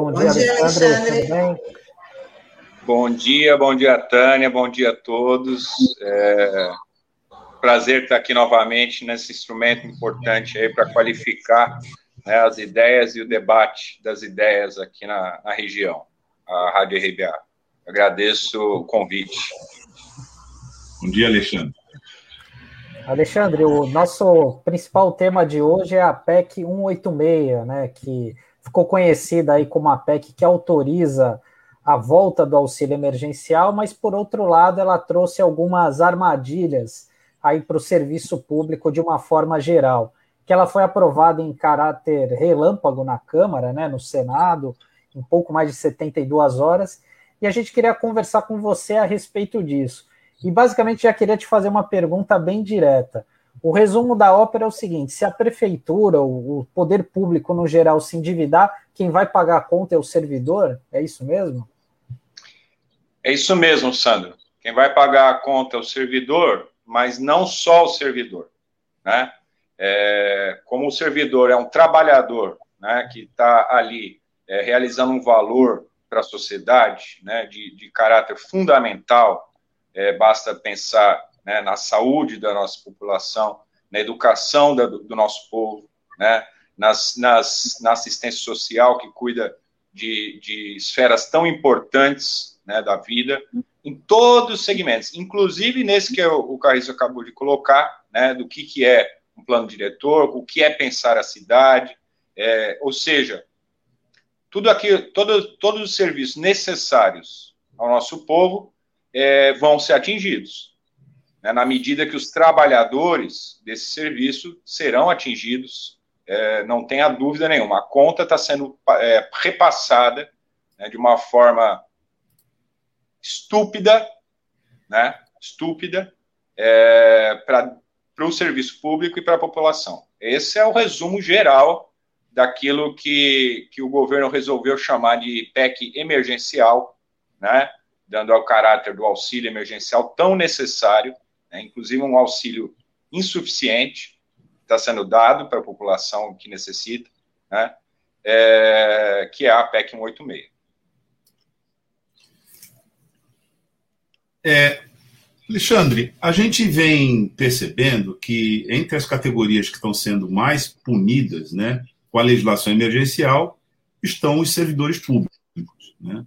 Bom, bom dia, dia, Alexandre. Alexandre. Tudo bem? Bom dia, bom dia, Tânia, bom dia a todos. É... Prazer estar aqui novamente nesse instrumento importante aí para qualificar né, as ideias e o debate das ideias aqui na, na região, a Rádio RBA. Agradeço o convite. Bom dia, Alexandre. Alexandre, o nosso principal tema de hoje é a PEC 186, né, que ficou conhecida aí como a PEC que autoriza a volta do auxílio emergencial, mas por outro lado ela trouxe algumas armadilhas aí para o serviço público de uma forma geral, que ela foi aprovada em caráter relâmpago na Câmara, né, no Senado, em pouco mais de 72 horas, e a gente queria conversar com você a respeito disso. E basicamente já queria te fazer uma pergunta bem direta. O resumo da ópera é o seguinte: se a prefeitura, o poder público no geral se endividar, quem vai pagar a conta é o servidor? É isso mesmo? É isso mesmo, Sandro. Quem vai pagar a conta é o servidor, mas não só o servidor. Né? É, como o servidor é um trabalhador né, que está ali é, realizando um valor para a sociedade né, de, de caráter fundamental é, basta pensar né, na saúde da nossa população, na educação da, do nosso povo, né, nas, nas, na assistência social que cuida de, de esferas tão importantes né, da vida, em todos os segmentos, inclusive nesse que o, o Carriço acabou de colocar, né, do que, que é um plano diretor, o que é pensar a cidade, é, ou seja, tudo aquilo, todo, todos os serviços necessários ao nosso povo é, vão ser atingidos, né, na medida que os trabalhadores desse serviço serão atingidos, é, não tenha dúvida nenhuma. A conta está sendo é, repassada né, de uma forma estúpida, né, estúpida, é, para o serviço público e para a população. Esse é o resumo geral daquilo que, que o governo resolveu chamar de PEC emergencial, né, dando ao caráter do auxílio emergencial tão necessário, né, inclusive um auxílio insuficiente, está sendo dado para a população que necessita, né, é, que é a PEC 186. É, Alexandre, a gente vem percebendo que entre as categorias que estão sendo mais punidas né, com a legislação emergencial estão os servidores públicos. Né?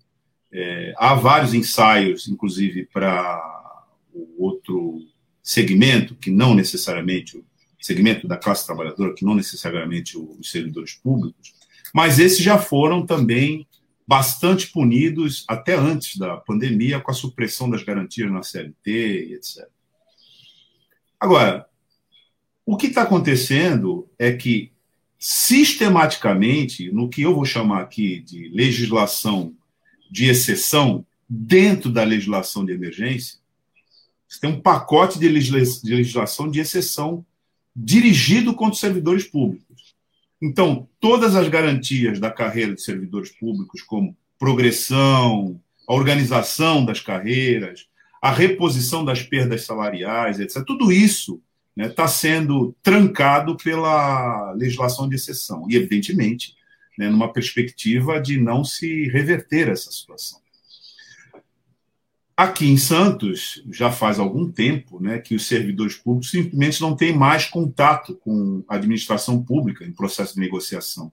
É, há vários ensaios, inclusive, para o outro segmento, que não necessariamente o segmento da classe trabalhadora, que não necessariamente os servidores públicos, mas esses já foram também bastante punidos até antes da pandemia, com a supressão das garantias na CLT e etc. Agora, o que está acontecendo é que, sistematicamente, no que eu vou chamar aqui de legislação de exceção dentro da legislação de emergência, você tem um pacote de, legislação de exceção dirigido contra os servidores públicos. Então, todas as garantias da carreira de servidores públicos, como progressão, a organização das carreiras, a reposição das perdas salariais, etc., tudo isso está né, tá sendo trancado pela legislação de exceção. E, evidentemente, né, numa perspectiva de não se reverter essa situação. Aqui em Santos, já faz algum tempo né, que os servidores públicos simplesmente não têm mais contato com a administração pública em processo de negociação.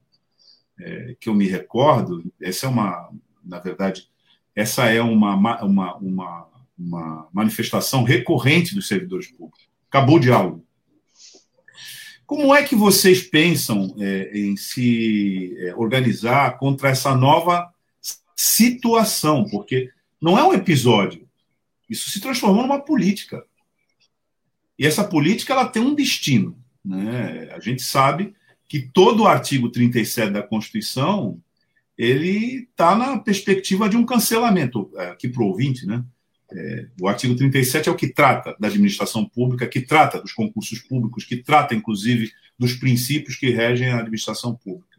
É, que eu me recordo, essa é uma, na verdade, essa é uma, uma, uma, uma manifestação recorrente dos servidores públicos. Acabou o diálogo. Como é que vocês pensam é, em se é, organizar contra essa nova situação? Porque não é um episódio, isso se transformou numa política. E essa política ela tem um destino. Né? A gente sabe que todo o artigo 37 da Constituição ele está na perspectiva de um cancelamento, é, aqui para o ouvinte, né? É, o artigo 37 é o que trata da administração pública, que trata dos concursos públicos, que trata, inclusive, dos princípios que regem a administração pública.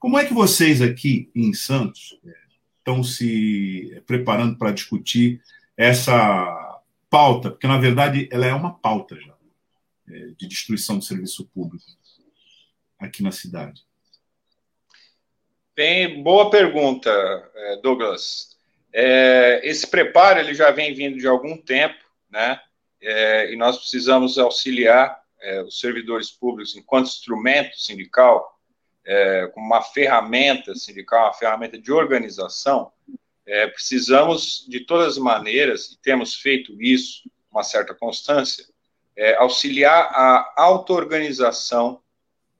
Como é que vocês aqui em Santos é, estão se preparando para discutir essa pauta? Porque, na verdade, ela é uma pauta já é, de destruição do serviço público aqui na cidade. Bem, boa pergunta, é, Douglas. É, esse preparo ele já vem vindo de algum tempo, né? É, e nós precisamos auxiliar é, os servidores públicos enquanto instrumento sindical, é, como uma ferramenta sindical, uma ferramenta de organização. É, precisamos, de todas as maneiras, e temos feito isso com uma certa constância, auxiliar a auto-organização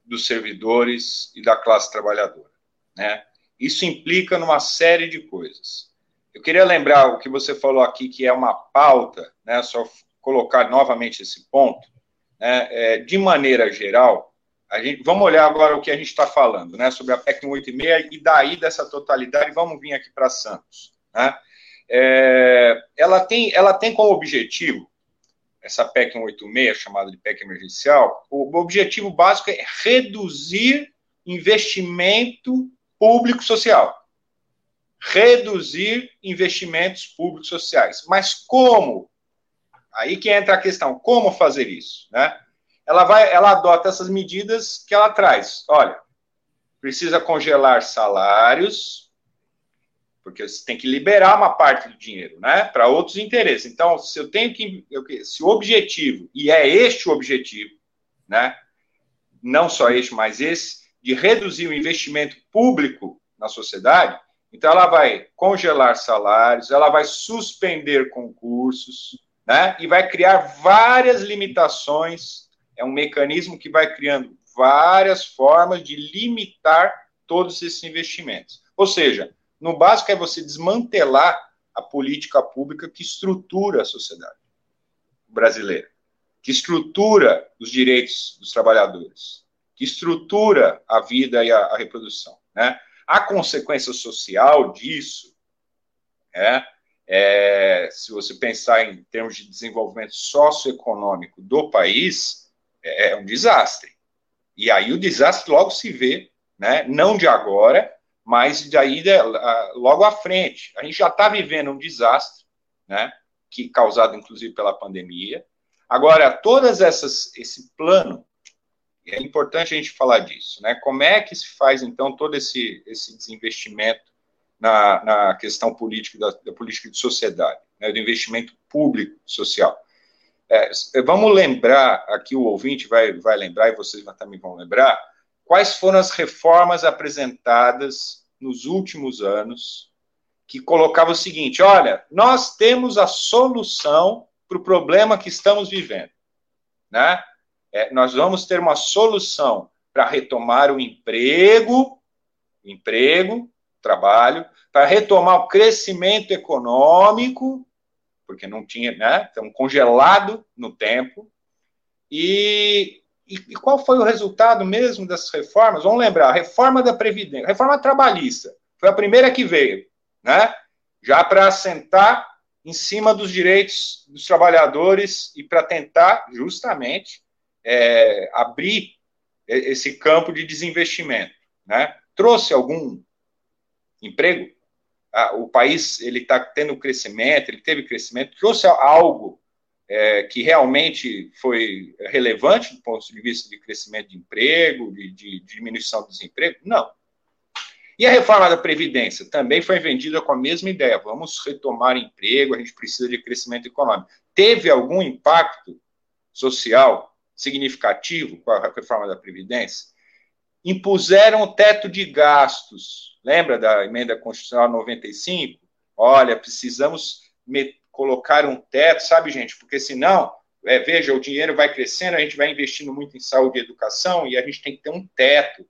dos servidores e da classe trabalhadora. Né? Isso implica numa série de coisas. Eu queria lembrar o que você falou aqui, que é uma pauta, né, só colocar novamente esse ponto, né, é, de maneira geral, gente, vamos olhar agora o que a gente está falando, né, sobre a PEC 186 e daí dessa totalidade, vamos vir aqui para Santos. Né, é, ela, tem, ela tem como objetivo essa PEC 186, chamada de PEC emergencial, o objetivo básico é reduzir investimento público-social. Reduzir investimentos públicos sociais. Mas como? Aí que entra a questão, como fazer isso, né? Ela vai, ela adota essas medidas que ela traz. Olha, precisa congelar salários, porque você tem que liberar uma parte do dinheiro, né, para outros interesses. Então, se eu tenho que, se o objetivo e é este o objetivo, né, não só este, mas esse, de reduzir o investimento público na sociedade, então ela vai congelar salários, ela vai suspender concursos, né, e vai criar várias limitações. É um mecanismo que vai criando várias formas de limitar todos esses investimentos. Ou seja, no básico, é você desmantelar a política pública que estrutura a sociedade brasileira, que estrutura os direitos dos trabalhadores, que estrutura a vida e a, a reprodução. Né? A consequência social disso é, é, se você pensar em termos de desenvolvimento socioeconômico do país, é, é um desastre. E aí o desastre logo se vê, né, não de agora, mas daí logo à frente. A gente já está vivendo um desastre, né, que causado inclusive pela pandemia. Agora, todas essas esse plano é importante a gente falar disso, né? Como é que se faz então todo esse esse desinvestimento na, na questão política da, da política de sociedade, né, do investimento público social? É, vamos lembrar aqui o ouvinte vai vai lembrar e vocês também vão lembrar quais foram as reformas apresentadas nos últimos anos que colocava o seguinte: olha, nós temos a solução para o problema que estamos vivendo, né? É, nós vamos ter uma solução para retomar o emprego, emprego, trabalho, para retomar o crescimento econômico, porque não tinha, né? Estamos congelado no tempo. E e, e, qual foi o resultado mesmo dessas reformas? Vamos lembrar, a reforma da Previdência, a reforma trabalhista, foi a primeira que veio, né? Já para assentar em cima dos direitos dos trabalhadores e para tentar, justamente, é, abrir esse campo de desinvestimento, né? Trouxe algum emprego? Ah, o país ele está tendo crescimento, ele teve crescimento, trouxe algo é, que realmente foi relevante do ponto de vista de crescimento de emprego, de, de, de diminuição do desemprego? Não. E a reforma da Previdência também foi vendida com a mesma ideia: vamos retomar emprego, a gente precisa de crescimento econômico. Teve algum impacto social significativo com a reforma da Previdência? Impuseram o teto de gastos. Lembra da emenda constitucional 95? Olha, precisamos colocar um teto, sabe, gente? Porque senão, é, veja, o dinheiro vai crescendo, a gente vai investindo muito em saúde e educação e a gente tem que ter um teto.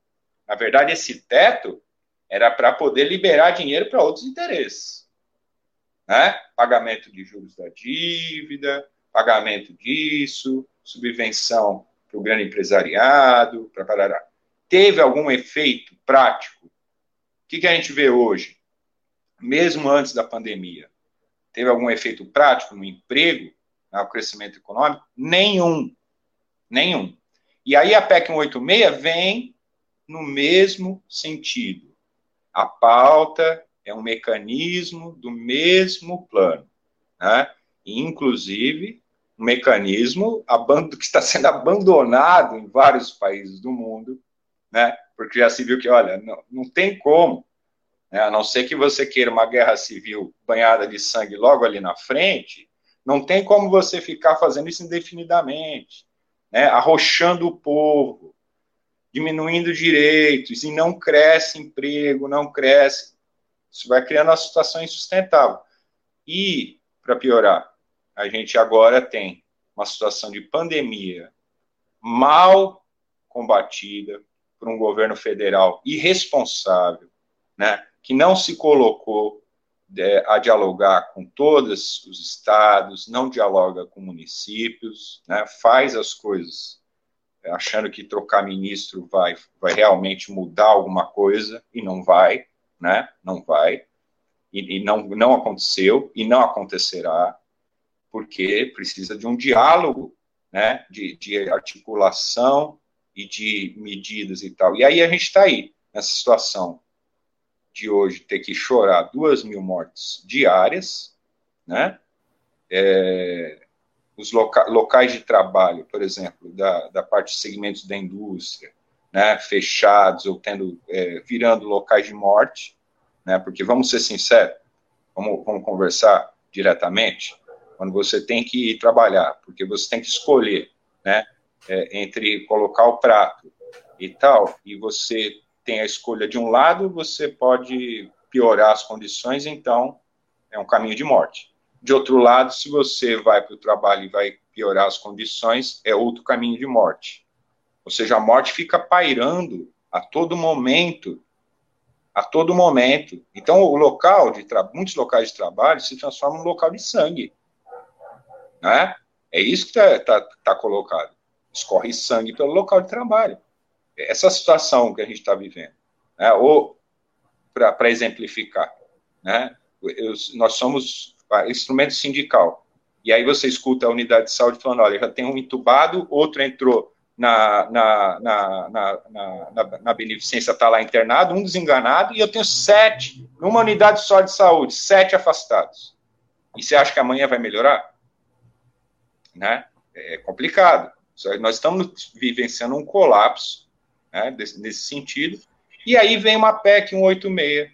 Na verdade, esse teto era para poder liberar dinheiro para outros interesses. Né? Pagamento de juros da dívida, pagamento disso, subvenção para o grande empresariado, para parará. Teve algum efeito prático? O que, que a gente vê hoje? Mesmo antes da pandemia, teve algum efeito prático no emprego, no crescimento econômico? Nenhum. Nenhum. E aí a PEC 186 vem no mesmo sentido. A pauta é um mecanismo do mesmo plano. Né? inclusive, um mecanismo que está sendo abandonado em vários países do mundo, né? Porque já se viu que, olha, não, não tem como, né? a não ser que você queira uma guerra civil banhada de sangue logo ali na frente, não tem como você ficar fazendo isso indefinidamente, né? arrochando o povo, diminuindo direitos, e não cresce emprego, não cresce. Isso vai criando uma situação insustentável. E, para piorar, a gente agora tem uma situação de pandemia mal combatida por um governo federal irresponsável, né, que não se colocou é, a dialogar com todos os estados, não dialoga com municípios, né, faz as coisas é, achando que trocar ministro vai, vai realmente mudar alguma coisa, e não vai, né, não vai, e, e não, não aconteceu, e não acontecerá, porque precisa de um diálogo, né, de, de articulação e de medidas e tal. E aí a gente está aí, nessa situação de hoje, ter que chorar duas mil mortes diárias, né, é, os loca locais de trabalho, por exemplo, da, da parte de segmentos da indústria, né, fechados ou tendo, é, virando locais de morte, né, porque vamos ser sinceros, vamos, vamos conversar diretamente, quando você tem que ir trabalhar, porque você tem que escolher, né, é, entre colocar o prato e tal, e você tem a escolha de um lado, você pode piorar as condições, então é um caminho de morte. De outro lado, se você vai para o trabalho e vai piorar as condições, é outro caminho de morte. Ou seja, a morte fica pairando a todo momento, a todo momento. Então, o local de muitos locais de trabalho se transformam num local de sangue. Né? É isso que está tá, tá colocado. Escorre sangue pelo local de trabalho. Essa situação que a gente está vivendo. Né? Ou, para exemplificar, né? Eu, nós somos instrumento sindical. E aí você escuta a unidade de saúde falando, olha, já tem um entubado, outro entrou na, na, na, na, na, na beneficência, está lá internado, um desenganado, e eu tenho sete, numa unidade só de saúde, sete afastados. E você acha que amanhã vai melhorar? Né? É complicado. Nós estamos vivenciando um colapso né, desse, nesse sentido. E aí vem uma PEC 186,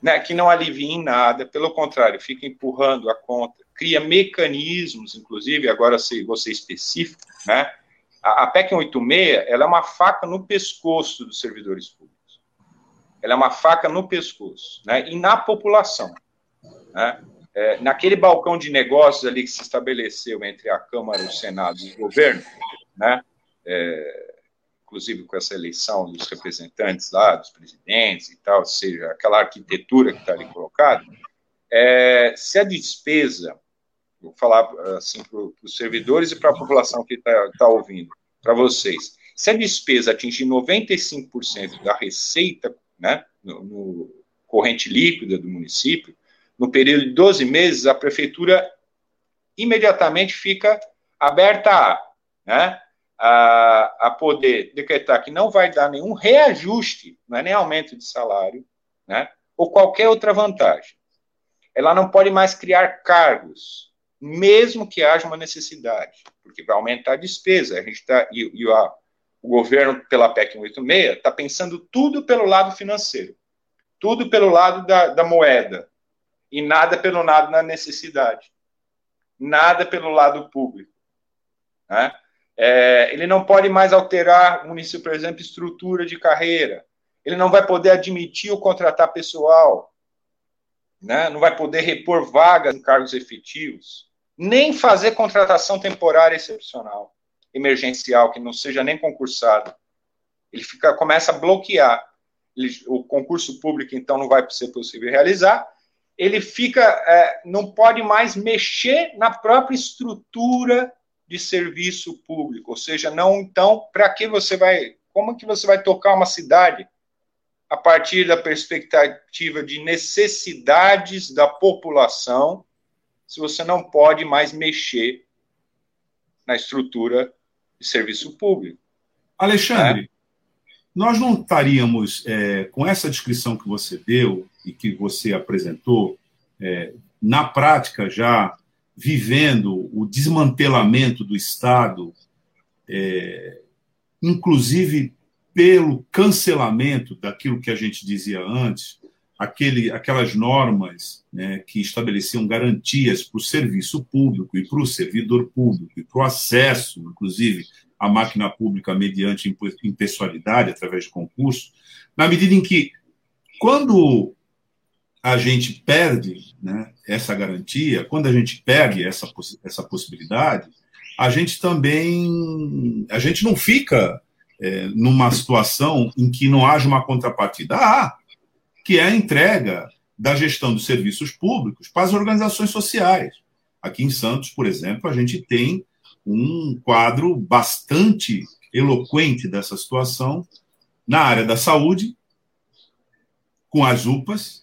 né, que não alivia em nada, pelo contrário, fica empurrando a conta, cria mecanismos, inclusive, agora se você específico, né, a, a PEC 186, ela é uma faca no pescoço dos servidores públicos. Ela é uma faca no pescoço, né, e na população, né, é, naquele balcão de negócios ali que se estabeleceu entre a Câmara, o Senado e o governo, né, é, inclusive com essa eleição dos representantes lá, dos presidentes e tal, ou seja, aquela arquitetura que está ali colocada, é, se a despesa, vou falar assim para os servidores e para a população que está tá ouvindo, para vocês, se a despesa atingir 95% da receita né, no, no corrente líquida do município, no período de 12 meses, a prefeitura imediatamente fica aberta a né, a, a poder decretar que não vai dar nenhum reajuste, não é nem aumento de salário, né, ou qualquer outra vantagem. Ela não pode mais criar cargos, mesmo que haja uma necessidade, porque vai aumentar a despesa. A gente está e, e a, o governo pela PEC 186 está pensando tudo pelo lado financeiro, tudo pelo lado da, da moeda e nada pelo lado da necessidade, nada pelo lado público, né? É, ele não pode mais alterar o município, por exemplo, estrutura de carreira. Ele não vai poder admitir ou contratar pessoal. Né? Não vai poder repor vagas em cargos efetivos. Nem fazer contratação temporária excepcional, emergencial, que não seja nem concursado. Ele fica, começa a bloquear. Ele, o concurso público, então, não vai ser possível realizar. Ele fica, é, não pode mais mexer na própria estrutura de serviço público, ou seja, não então para que você vai, como que você vai tocar uma cidade a partir da perspectiva de necessidades da população, se você não pode mais mexer na estrutura de serviço público. Alexandre, é? nós não estaríamos, é, com essa descrição que você deu e que você apresentou, é, na prática já vivendo o desmantelamento do Estado, é, inclusive pelo cancelamento daquilo que a gente dizia antes, aquele, aquelas normas né, que estabeleciam garantias para o serviço público e para o servidor público e para o acesso, inclusive, à máquina pública mediante impessoalidade, através de concurso, na medida em que, quando a gente perde né, essa garantia, quando a gente perde essa, essa possibilidade, a gente também a gente não fica é, numa situação em que não haja uma contrapartida. Ah, que é a entrega da gestão dos serviços públicos para as organizações sociais. Aqui em Santos, por exemplo, a gente tem um quadro bastante eloquente dessa situação na área da saúde, com as UPAs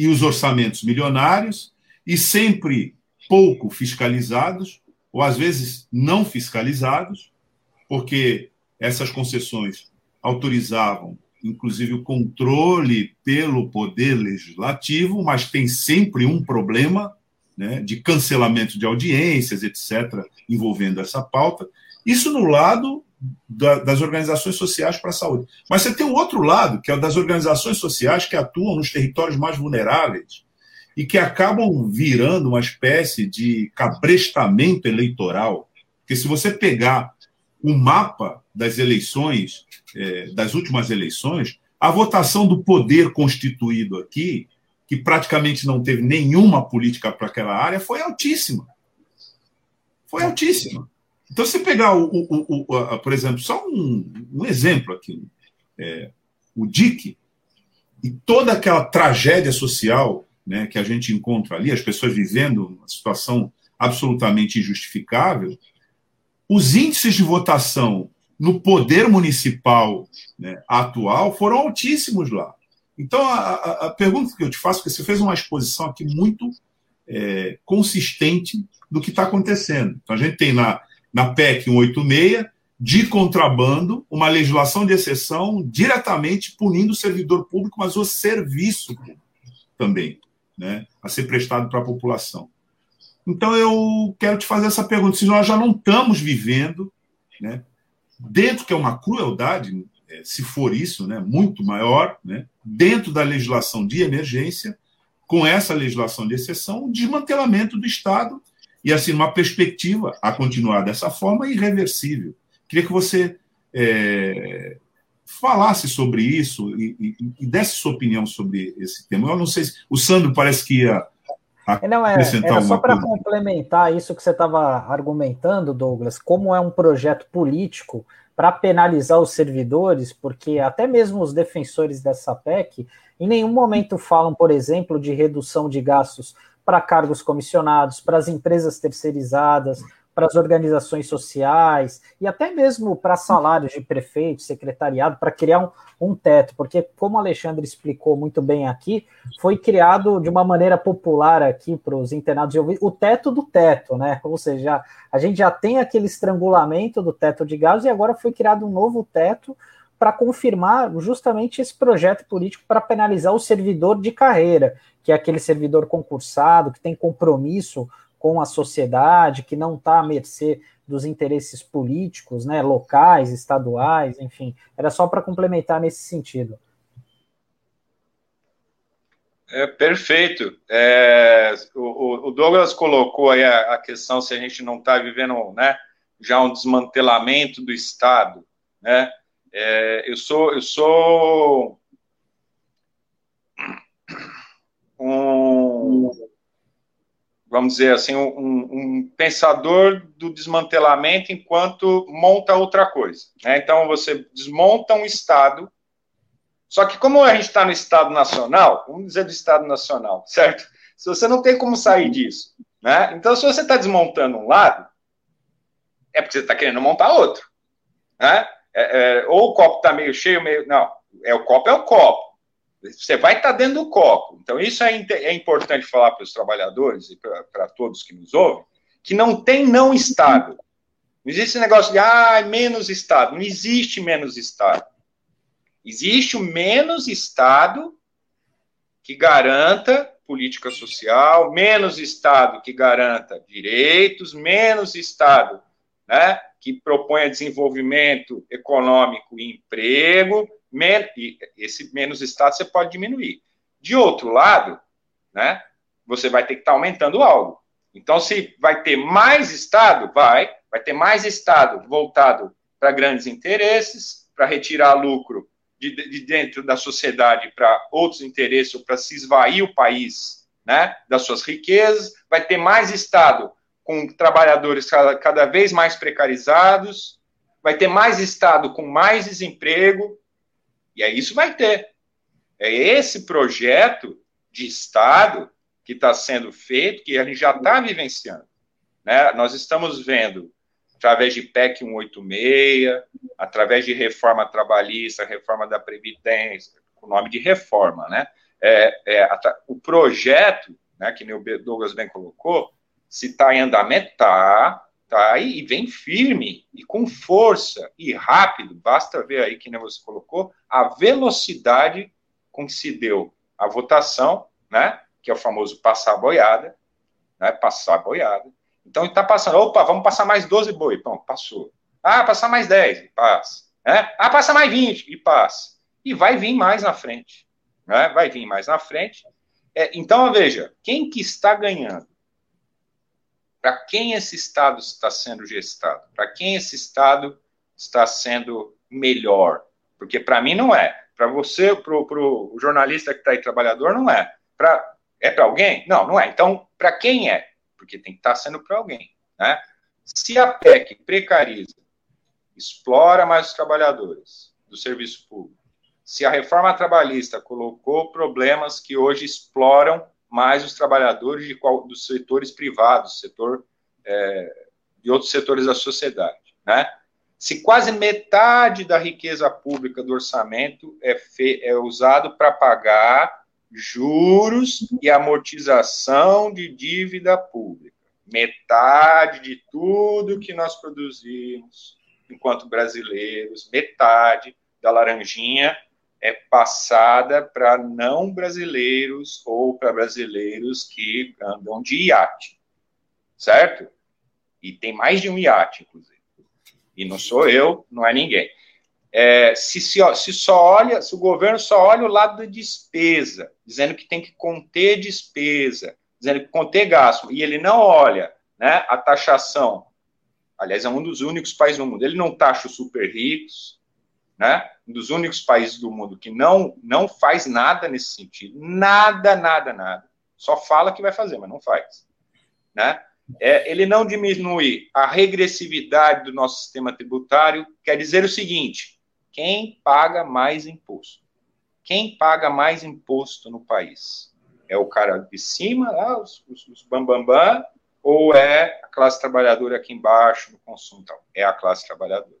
e os orçamentos milionários e sempre pouco fiscalizados, ou às vezes não fiscalizados, porque essas concessões autorizavam inclusive o controle pelo poder legislativo, mas tem sempre um problema né, de cancelamento de audiências, etc., envolvendo essa pauta. Isso no lado da, das organizações sociais para a saúde. Mas você tem um outro lado, que é o das organizações sociais que atuam nos territórios mais vulneráveis e que acabam virando uma espécie de cabrestamento eleitoral. Porque se você pegar o mapa das eleições, é, das últimas eleições, a votação do poder constituído aqui, que praticamente não teve nenhuma política para aquela área, foi altíssima. Foi altíssima. Então, se pegar, o, o, o, a, por exemplo, só um, um exemplo aqui, é, o DIC e toda aquela tragédia social né, que a gente encontra ali, as pessoas vivendo uma situação absolutamente injustificável, os índices de votação no poder municipal né, atual foram altíssimos lá. Então, a, a, pergunta que eu te faço, porque você fez uma exposição aqui muito é, consistente do que está acontecendo. Então, a gente tem na, na PEC 186, de contrabando, uma legislação de exceção diretamente punindo o servidor público, mas o serviço também, né, a ser prestado para a população. Então eu quero te fazer essa pergunta: se nós já não estamos vivendo, né, dentro que é uma crueldade, é, se for isso, né, muito maior, né, dentro da legislação de emergência, com essa legislação de exceção, o desmantelamento do Estado e assim uma perspectiva a continuar dessa forma irreversível. Queria que você é, falasse sobre isso e, e, e, desse sua opinião sobre esse tema. Eu não sei se o Sandro parece que ia é, não, é, era só para complementar isso que você estava argumentando, Douglas, como é um projeto político para penalizar os servidores, porque até mesmo os defensores dessa PEC em nenhum momento falam, por exemplo, de redução de gastos para cargos comissionados, para as empresas terceirizadas, para as organizações sociais e até mesmo para salários de prefeito, secretariado, para criar um, um, teto, porque, como o Alexandre explicou muito bem aqui, foi criado de uma maneira popular aqui para os internados de o teto do teto, né? Ou seja, a gente já tem aquele estrangulamento do teto de gás e agora foi criado um novo teto para confirmar justamente esse projeto político para penalizar o servidor de carreira, que é aquele servidor concursado, que tem compromisso com a sociedade, que não está à mercê dos interesses políticos, né, locais, estaduais, enfim. Era só para complementar nesse sentido. É, perfeito. É, o, o, Douglas colocou aí a, a, questão se a gente não está vivendo né, já um desmantelamento do Estado. Né? É, eu sou, eu sou um, vamos dizer assim, um, um, pensador do desmantelamento enquanto monta outra coisa. Né? Então, você desmonta um Estado, só que como a gente está no Estado Nacional, vamos dizer do Estado Nacional, certo? Se você não tem como sair disso, né? Então, se você está desmontando um lado, é porque você está querendo montar outro, né? É, é, ou o copo está meio cheio, meio... Não, é o copo é o copo. Você vai estar dentro do copo. Então, isso é, é importante falar para os trabalhadores e para todos que nos ouvem, que não tem não Estado. Não existe esse negócio de, ah, menos Estado. Não existe menos Estado. Existe o menos Estado que garanta política social, menos Estado que garanta direitos, menos Estado né, que propõe desenvolvimento econômico e emprego, e esse menos Estado você pode diminuir. De outro lado, né, você vai ter que estar tá aumentando algo. Então, se vai ter mais Estado, vai, vai ter mais Estado voltado para grandes interesses, para retirar lucro de, de, dentro da sociedade para outros interesses, ou para se esvair o país né, das suas riquezas, vai ter mais Estado com trabalhadores cada, vez mais precarizados, vai ter mais Estado com mais desemprego, e é isso vai ter. É esse projeto de Estado que está sendo feito, que a gente já está vivenciando. Né? Nós estamos vendo, através de PEC 186, através de reforma trabalhista, reforma da Previdência, o nome de reforma, né? É, é, o projeto, né, que o Douglas bem colocou, se está em andamento, está, tá aí e vem firme e com força e rápido. Basta ver aí que nem você colocou a velocidade com que se deu a votação, né? Que é o famoso passar a boiada, né? Passar a boiada. Então está passando. Opa, vamos passar mais 12 boi. Pronto, passou. Ah, passar mais 10 e passa. Né? Ah, passa mais 20 e passa. E vai vir mais na frente. Né? Vai vir mais na frente. É, então, veja, quem que está ganhando? Para quem esse Estado está sendo gestado? Para quem esse Estado está sendo melhor? Porque para mim não é. Para você, para o jornalista que está aí, trabalhador, não é. Pra, é para alguém? Não, não é. Então, para quem é? Porque tem que estar tá sendo para alguém. Né? Se a PEC precariza, explora mais os trabalhadores do serviço público, se a reforma trabalhista colocou problemas que hoje exploram mais os trabalhadores de qual, dos setores privados, setor é, de outros setores da sociedade, né? Se quase metade da riqueza pública do orçamento é, fe, é usado para pagar juros e amortização de dívida pública, metade de tudo que nós produzimos enquanto brasileiros, metade da laranjinha é passada para não brasileiros ou para brasileiros que andam de iate, certo? E tem mais de um iate, inclusive. E não sou eu, não é ninguém. É, se, se, se, só olha, se o governo só olha o lado da despesa, dizendo que tem que conter despesa, dizendo que conter gasto, e ele não olha né, a taxação, aliás, é um dos únicos países no mundo, ele não taxa os super ricos, né? Um dos únicos países do mundo que não, não faz nada nesse sentido. Nada, nada, nada. Só fala que vai fazer, mas não faz. Né? É, ele não diminui a regressividade do nosso sistema tributário, quer dizer o seguinte: quem paga mais imposto? Quem paga mais imposto no país? É o cara de cima, lá, os, os, os bam, bam, ou é a classe trabalhadora aqui embaixo no consumo? É a classe trabalhadora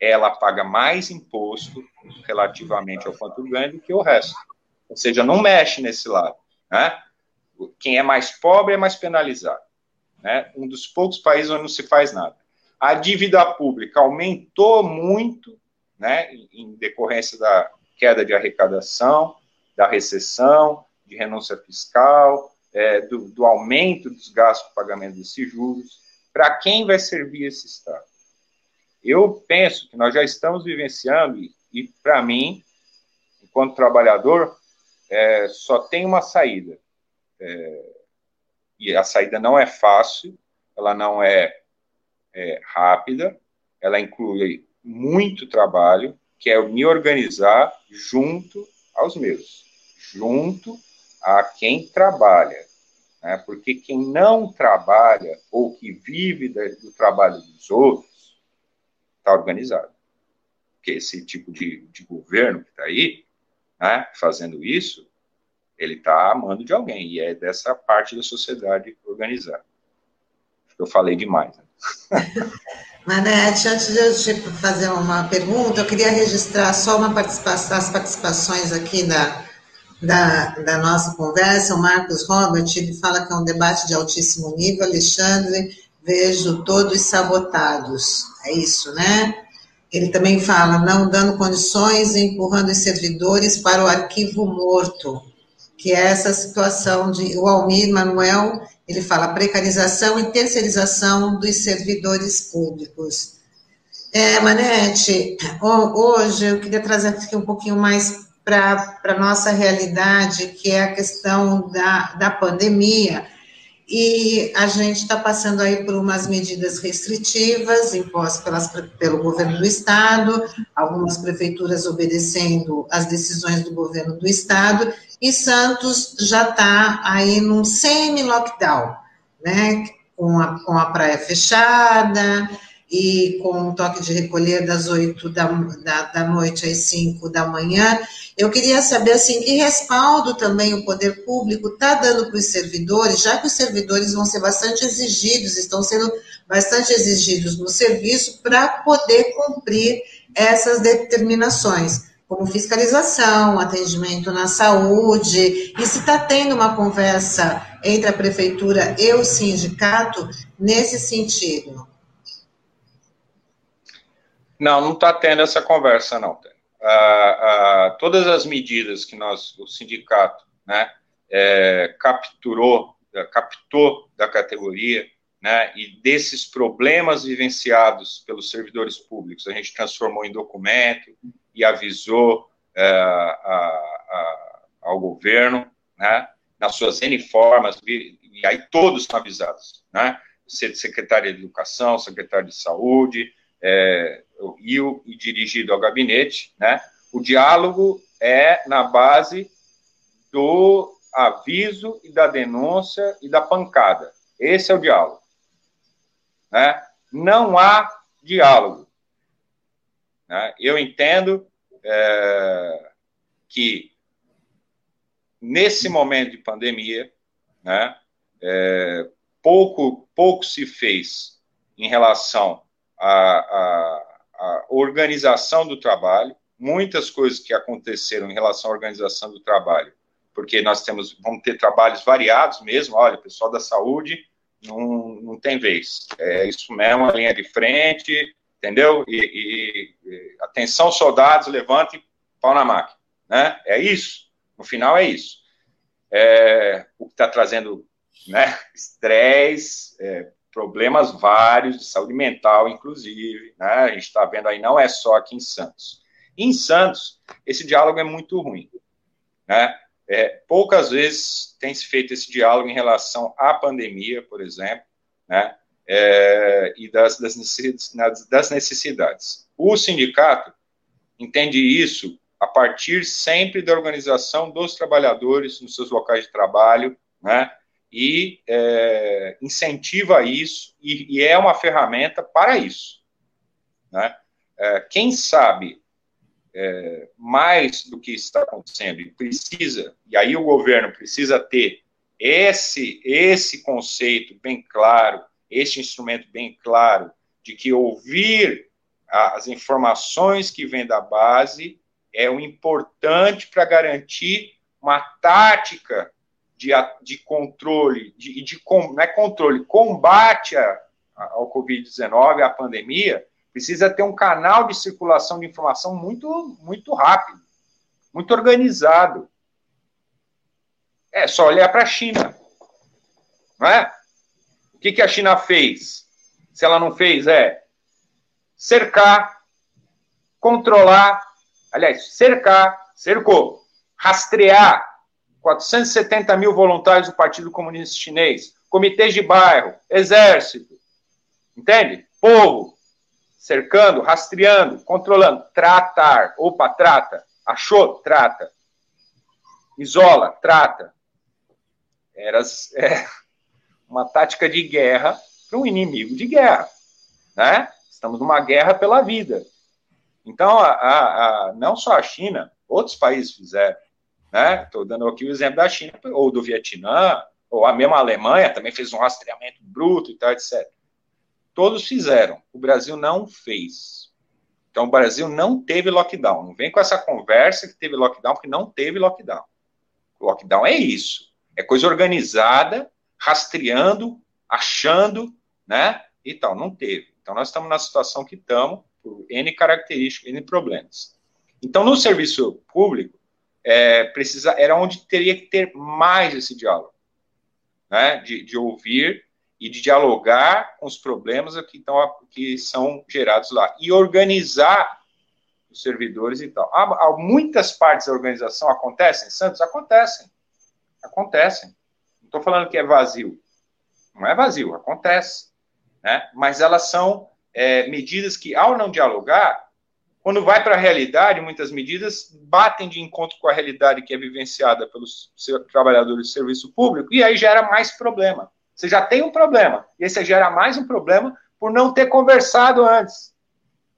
ela paga mais imposto relativamente ao quanto ganha do que o resto. Ou seja, não mexe nesse lado. Né? Quem é mais pobre é mais penalizado. Né? Um dos poucos países onde não se faz nada. A dívida pública aumentou muito né, em decorrência da queda de arrecadação, da recessão, de renúncia fiscal, é, do, do aumento dos gastos de pagamento desses juros. Para quem vai servir esse Estado? Eu penso que nós já estamos vivenciando, e, e para mim, enquanto trabalhador, é, só tem uma saída. É, e a saída não é fácil, ela não é, é rápida, ela inclui muito trabalho, que é me organizar junto aos meus, junto a quem trabalha. Né? Porque quem não trabalha ou que vive do trabalho dos outros, está organizado. Porque esse tipo de, de governo que está aí, né, fazendo isso, ele está amando de alguém, e é dessa parte da sociedade organizada. Eu falei demais. Né? Manete, antes de eu te fazer uma pergunta, eu queria registrar só uma participação, as participações aqui da, da, da nossa conversa. O Marcos Robert, ele fala que é um debate de altíssimo nível. Alexandre, vejo todos sabotados. É isso, né? Ele também fala, não dando condições e empurrando os servidores para o arquivo morto, que é essa situação de o Almir Manuel, Ele fala precarização e terceirização dos servidores públicos. É, Manete, hoje eu queria trazer aqui um pouquinho mais para a nossa realidade, que é a questão da, da pandemia. E a gente está passando aí por umas medidas restritivas impostas pelas, pelo governo do estado, algumas prefeituras obedecendo às decisões do governo do estado, e Santos já está aí num semi-lockdown, né? Com a, com a praia fechada, e com um toque de recolher das 8 da, da, da, noite às 5 da manhã. Eu queria saber, assim, que respaldo também o poder público está dando para os servidores, já que os servidores vão ser bastante exigidos, estão sendo bastante exigidos no serviço para poder cumprir essas determinações, como fiscalização, atendimento na saúde, e se está tendo uma conversa entre a prefeitura e o sindicato nesse sentido. Não, não está tendo essa conversa, não. Ah, ah, todas as medidas que nós, o sindicato, né, é, capturou, é, captou da categoria, né, e desses problemas vivenciados pelos servidores públicos, a gente transformou em documento e avisou é, a, a, ao governo, né, nas suas N formas, e, aí todos estão avisados, né, secretário de Educação, secretário de Saúde, é, e, o, e dirigido ao gabinete, né? O diálogo é na base do aviso e da denúncia e da pancada. Esse é o diálogo. Né? Não há diálogo. Né? Eu entendo é, que nesse momento de pandemia, né, é, pouco, pouco se fez em relação a, a, a organização do trabalho, muitas coisas que aconteceram em relação à organização do trabalho, porque nós temos, vamos ter trabalhos variados mesmo, olha, pessoal da saúde não, não tem vez, é isso mesmo, a linha de frente, entendeu? E, e, e atenção, soldados, levante pau na máquina, né? É isso, no final é isso. É, o que está trazendo né, estresse, é, problemas vários de saúde mental, inclusive, né? A gente está vendo aí, não é só aqui em Santos. Em Santos, esse diálogo é muito ruim, né? É, poucas vezes tem se feito esse diálogo em relação à pandemia, por exemplo, né? É, e das, das, necessidades, necessidades. O sindicato entende isso a partir sempre da organização dos trabalhadores nos seus locais de trabalho, né? E é, incentiva isso e, e, é uma ferramenta para isso. Né? É, quem sabe é, mais do que está acontecendo e precisa, e aí o governo precisa ter esse, esse conceito bem claro, esse instrumento bem claro, de que ouvir as informações que vêm da base é o importante para garantir uma tática de, de controle, de, de não é controle, combate a, ao Covid-19, à pandemia, precisa ter um canal de circulação de informação muito, muito rápido, muito organizado. É só olhar para a China. Não é? O que, que a China fez? Se ela não fez, é cercar, controlar, aliás, cercar, cercou, rastrear, 470 mil voluntários do Partido Comunista Chinês, comitês de bairro, exército, entende? Povo, cercando, rastreando, controlando, tratar, opa, trata, achou, trata, isola, trata. Era é, uma tática de guerra para um inimigo de guerra, né? Estamos numa guerra pela vida. Então, a, a, a, não só a China, outros países fizeram. Né? Estou dando aqui o exemplo da China, ou do Vietnã, ou a mesma Alemanha também fez um rastreamento bruto e tal, etc. Todos fizeram, o Brasil não fez. Então, o Brasil não teve lockdown. Não vem com essa conversa que teve lockdown, porque não teve lockdown. Lockdown é isso. É coisa organizada, rastreando, achando, né? E tal. Não teve. Então, nós estamos na situação que estamos, por N características, N problemas. Então, no serviço público, é, precisa, era onde teria que ter mais esse diálogo. né, de, de ouvir e de dialogar com os problemas que, estão, que são gerados lá e organizar os servidores e tal. Há, há muitas partes da organização acontecem, Santos? Acontecem. Acontecem. Não estou falando que é vazio. Não é vazio, acontece. Né? Mas elas são é, medidas que, ao não dialogar, quando vai para a realidade, muitas medidas batem de encontro com a realidade que é vivenciada pelos trabalhadores de serviço público, e aí gera mais problema. Você já tem um problema, e aí você gera mais um problema por não ter conversado antes,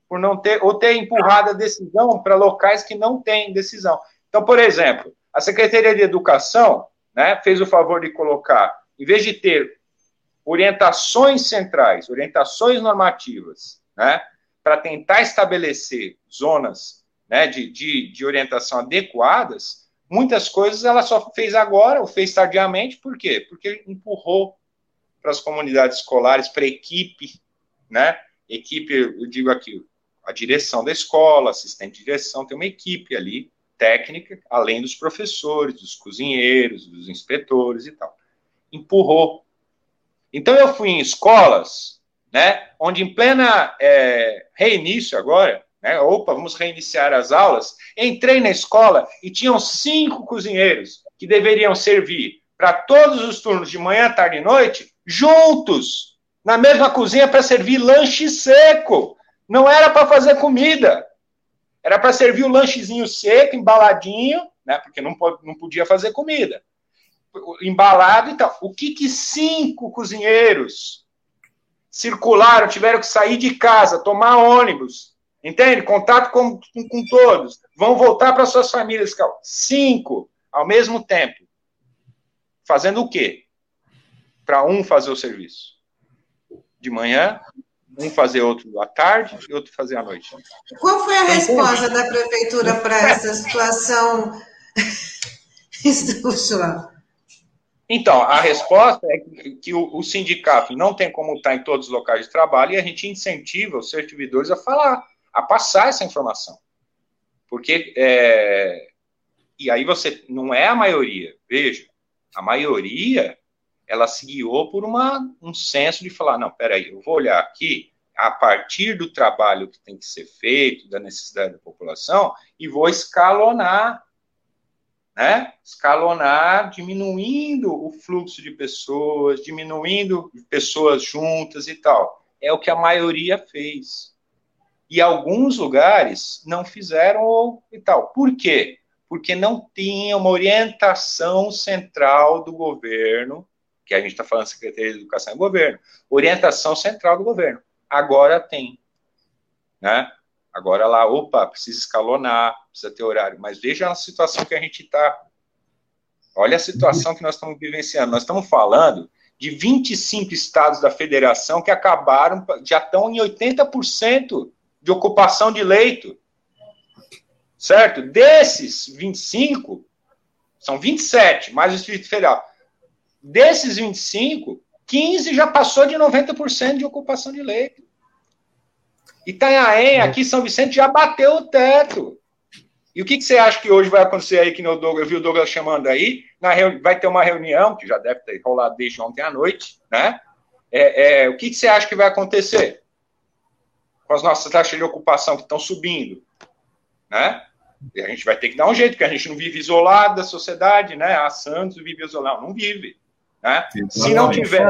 por não ter, ou ter empurrado a decisão para locais que não têm decisão. Então, por exemplo, a Secretaria de Educação né, fez o favor de colocar, em vez de ter orientações centrais, orientações normativas, né, para tentar estabelecer zonas né, de, de, de, orientação adequadas, muitas coisas ela só fez agora, ou fez tardiamente, por quê? Porque empurrou para as comunidades escolares, para a equipe, né? Equipe, eu digo aqui, a direção da escola, assistente de direção, tem uma equipe ali, técnica, além dos professores, dos cozinheiros, dos inspetores e tal. Empurrou. Então eu fui em escolas né? Onde em plena é, reinício agora, né? Opa, vamos reiniciar as aulas. Entrei na escola e tinham cinco cozinheiros que deveriam servir para todos os turnos de manhã, tarde e noite, juntos, na mesma cozinha para servir lanche seco. Não era para fazer comida. Era para servir o lanchezinho seco, embaladinho, né? Porque não, não podia fazer comida. Embalado e tal. O que que cinco cozinheiros circularam, tiveram que sair de casa, tomar ônibus, entende? Contato com, com, com todos. Vão voltar para suas famílias. Cinco ao mesmo tempo. Fazendo o quê? Para um fazer o serviço. De manhã, um fazer outro à tarde e outro fazer à noite. Qual foi a resposta da prefeitura para essa situação estrutural? Então, a resposta é que o, o, sindicato não tem como estar em todos os locais de trabalho e a gente incentiva os servidores a falar, a passar essa informação. Porque, é, e aí você, não é a maioria, veja, a maioria, ela se guiou por uma, um senso de falar, não, peraí, eu vou olhar aqui, a partir do trabalho que tem que ser feito, da necessidade da população, e vou escalonar né? escalonar, diminuindo o fluxo de pessoas, diminuindo pessoas juntas e tal. É o que a maioria fez. E alguns lugares não fizeram e tal. Por quê? Porque não tinha uma orientação central do governo, que a gente está falando Secretaria de Educação e Governo, orientação central do governo. Agora tem. Né? Agora lá, opa, precisa escalonar, precisa ter horário. Mas veja a situação que a gente está. Olha a situação que nós estamos vivenciando. Nós estamos falando de 25 estados da federação que acabaram, já estão em 80% de ocupação de leito. Certo? Desses 25, são 27, mais o Distrito Federal. Desses 25, 15 já passou de 90% de ocupação de leito. Itanhaém, aqui São Vicente, já bateu o teto. E o que, que você acha que hoje vai acontecer aí, que no Douglas, eu vi o Douglas chamando aí, na vai ter uma reunião, que já deve ter rolado desde ontem à noite, né? É, é, o que, que você acha que vai acontecer com as nossas taxas de ocupação que estão subindo, né? E a gente vai ter que dar um jeito, porque a gente não vive isolado da sociedade, né? A Santos vive isolado, não vive, né? Se não tiver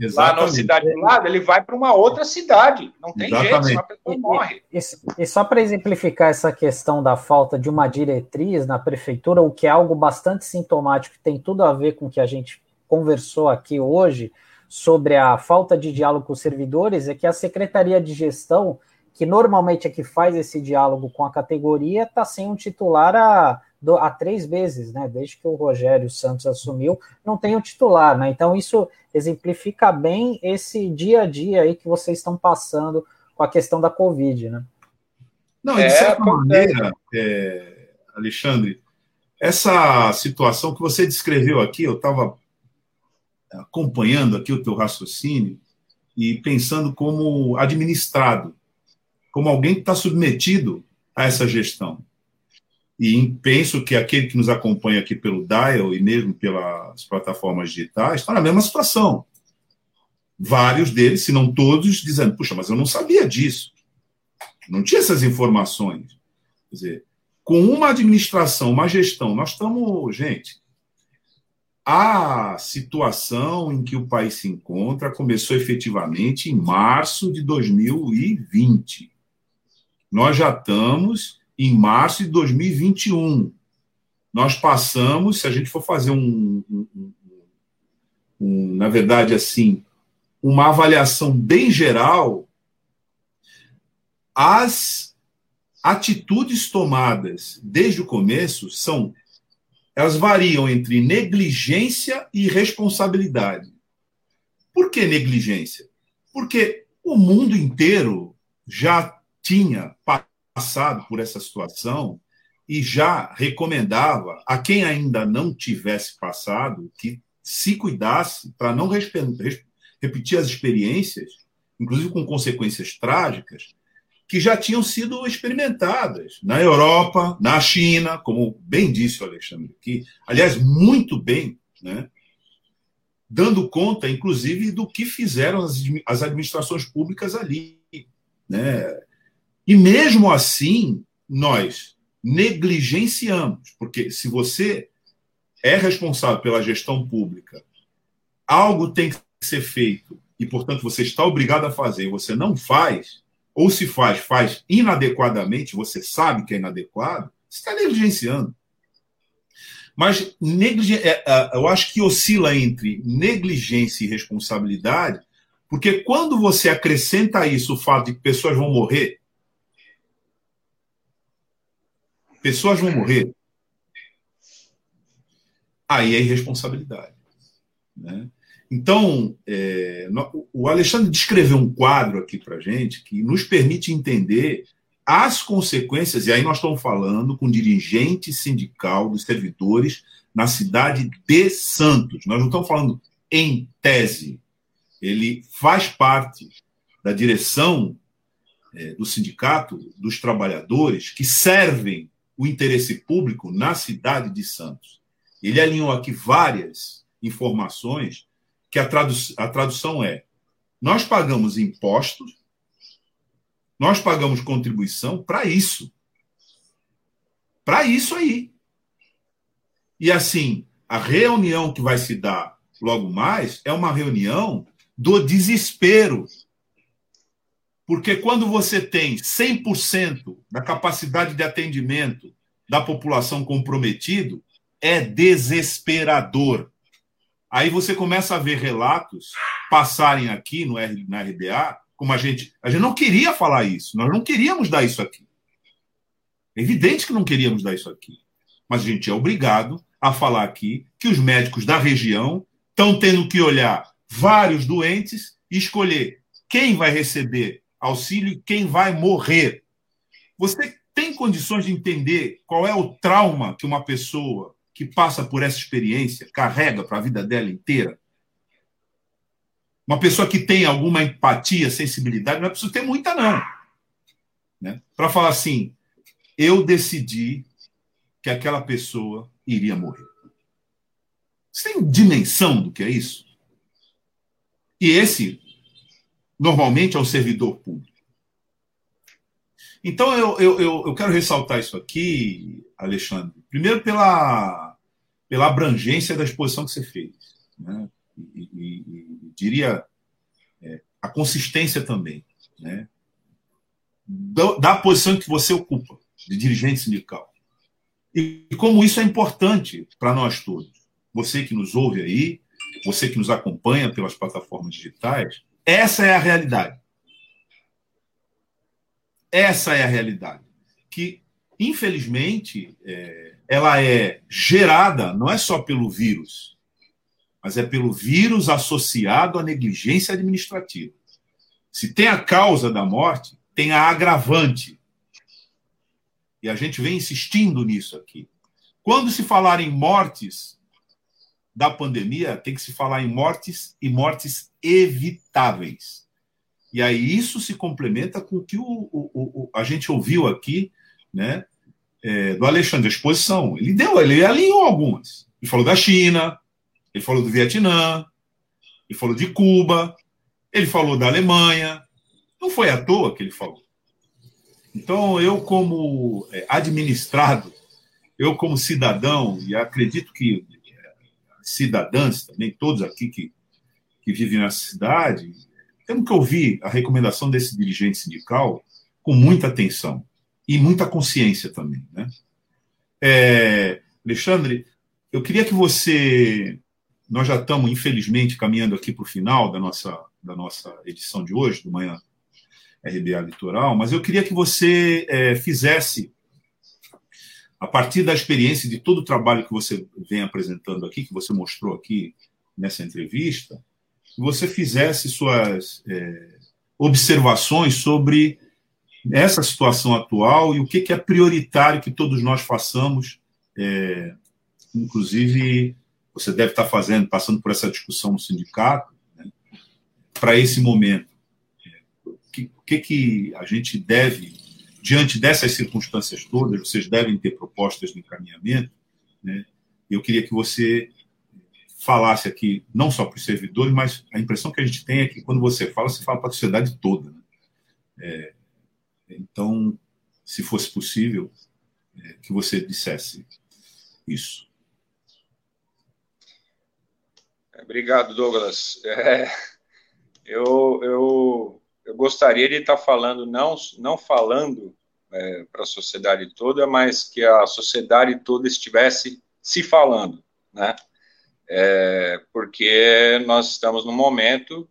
Exatamente. lá na cidade do lado, ele vai para uma outra cidade. Não tem Exatamente. jeito, a pessoa morre. E, e, e só para exemplificar essa questão da falta de uma diretriz na prefeitura, o que é algo bastante sintomático, que tem tudo a ver com o que a gente conversou aqui hoje sobre a falta de diálogo com os servidores, é que a Secretaria de Gestão, que normalmente é que faz esse diálogo com a categoria, está sem um titular há do, há três vezes, né? Desde que o Rogério Santos assumiu, não tem o titular, né? Então isso exemplifica bem esse dia a dia aí que vocês estão passando com a questão da Covid, né? Não, de é, certa maneira, é, Alexandre, essa situação que você descreveu aqui, eu estava acompanhando aqui o teu raciocínio e pensando como administrado, como alguém que está submetido a essa gestão. E penso que aquele que nos acompanha aqui pelo Dial e mesmo pelas plataformas digitais está na mesma situação. Vários deles, se não todos, dizendo: puxa, mas eu não sabia disso. Não tinha essas informações. Quer dizer, com uma administração, uma gestão, nós estamos, gente, a situação em que o país se encontra começou efetivamente em março de 2020. Nós já estamos em março de 2021. Nós passamos, se a gente for fazer um, um, um, na verdade, assim, uma avaliação bem geral, as atitudes tomadas desde o começo são elas variam entre negligência e responsabilidade. Por que negligência? Porque o mundo inteiro já tinha passado por essa situação e já recomendava a quem ainda não tivesse passado que se cuidasse para não repetir as experiências, inclusive com consequências trágicas, que já tinham sido experimentadas na Europa, na China, como bem disse o Alexandre aqui, aliás, muito bem, né? dando conta, inclusive, do que fizeram as, administrações públicas ali. Né? E mesmo assim, nós negligenciamos, porque se você é responsável pela gestão pública, algo tem que ser feito e, portanto, você está obrigado a fazer e você não faz, ou se faz, faz inadequadamente, você sabe que é inadequado, você está negligenciando. Mas é, é, eu acho que oscila entre negligência e responsabilidade, porque quando você acrescenta isso o fato de que pessoas vão morrer, pessoas vão morrer, aí é irresponsabilidade. Né? Então, é, o Alexandre descreveu um quadro aqui para gente que nos permite entender as consequências, e aí nós estamos falando com dirigente sindical dos servidores na cidade de Santos. Nós não estamos falando em tese. Ele faz parte da direção é, do sindicato dos trabalhadores que servem o interesse público na cidade de Santos. Ele alinhou aqui várias informações que a, tradu a tradução é: nós pagamos impostos, nós pagamos contribuição para isso. Para isso aí. E assim, a reunião que vai se dar logo mais é uma reunião do desespero. Porque quando você tem 100% da capacidade de atendimento da população comprometido, é desesperador. Aí você começa a ver relatos passarem aqui no R, na RBA, como a gente. A gente não queria falar isso, nós não queríamos dar isso aqui. É evidente que não queríamos dar isso aqui. Mas a gente é obrigado a falar aqui que os médicos da região estão tendo que olhar vários doentes e escolher quem vai receber auxílio quem vai morrer. Você tem condições de entender qual é o trauma que uma pessoa que passa por essa experiência carrega para a vida dela inteira? Uma pessoa que tem alguma empatia, sensibilidade, não é preciso ter muita, não. Né? Para falar assim, eu decidi que aquela pessoa iria morrer. Você tem dimensão do que é isso? E esse, normalmente, é o servidor público. Então, eu, eu, eu, quero ressaltar isso aqui, Alexandre, primeiro pela pela abrangência da exposição que você fez. Né? E, e, e, diria é, a consistência também né? da, da, posição que você ocupa, de dirigente sindical. E, e como isso é importante para nós todos. Você que nos ouve aí, você que nos acompanha pelas plataformas digitais, essa é a realidade. Essa é a realidade. Que, infelizmente, é, ela é gerada não é só pelo vírus, mas é pelo vírus associado à negligência administrativa. Se tem a causa da morte, tem a agravante. E a gente vem insistindo nisso aqui. Quando se falar em mortes da pandemia, tem que se falar em mortes e mortes evitáveis. E aí isso se complementa com o que o, o, o a gente ouviu aqui, né? é, do Alexandre, a exposição. Ele deu, ele alinhou algumas. Ele falou da China, ele falou do Vietnã, ele falou de Cuba, ele falou da Alemanha. Não foi à toa que ele falou. Então, eu, como é, administrado, eu, como cidadão, e acredito que cidadãs também, todos aqui que, que vivem nessa cidade, temos que ouvir a recomendação desse dirigente sindical com muita atenção e muita consciência também. Né? É, Alexandre, eu queria que você. Nós já estamos, infelizmente, caminhando aqui para o final da nossa, da nossa edição de hoje, do Manhã RBA Litoral, mas eu queria que você é, fizesse, a partir da experiência de todo o trabalho que você vem apresentando aqui, que você mostrou aqui nessa entrevista, você fizesse suas é, observações sobre essa situação atual e o que, que é prioritário que todos nós façamos. É, inclusive, você deve estar fazendo, passando por essa discussão no sindicato, né, para esse momento. É, o que, que, que a gente deve, diante dessas circunstâncias todas, vocês devem ter propostas de encaminhamento. Né? Eu queria que você falasse aqui, não só para os servidores, mas a impressão que a gente tem é que quando você fala, você fala para a sociedade toda. Né? É, então, se fosse possível, é, que você dissesse isso. Obrigado, Douglas. É, eu, eu, eu gostaria de estar falando, não, não falando é, para a sociedade toda, mas que a sociedade toda estivesse se falando, né? É, porque nós estamos num momento,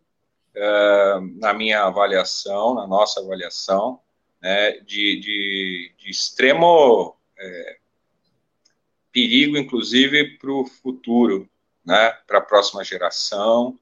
é, na minha avaliação, na nossa avaliação, né, de, de, de extremo é, perigo, inclusive, para o futuro, né, para a próxima geração.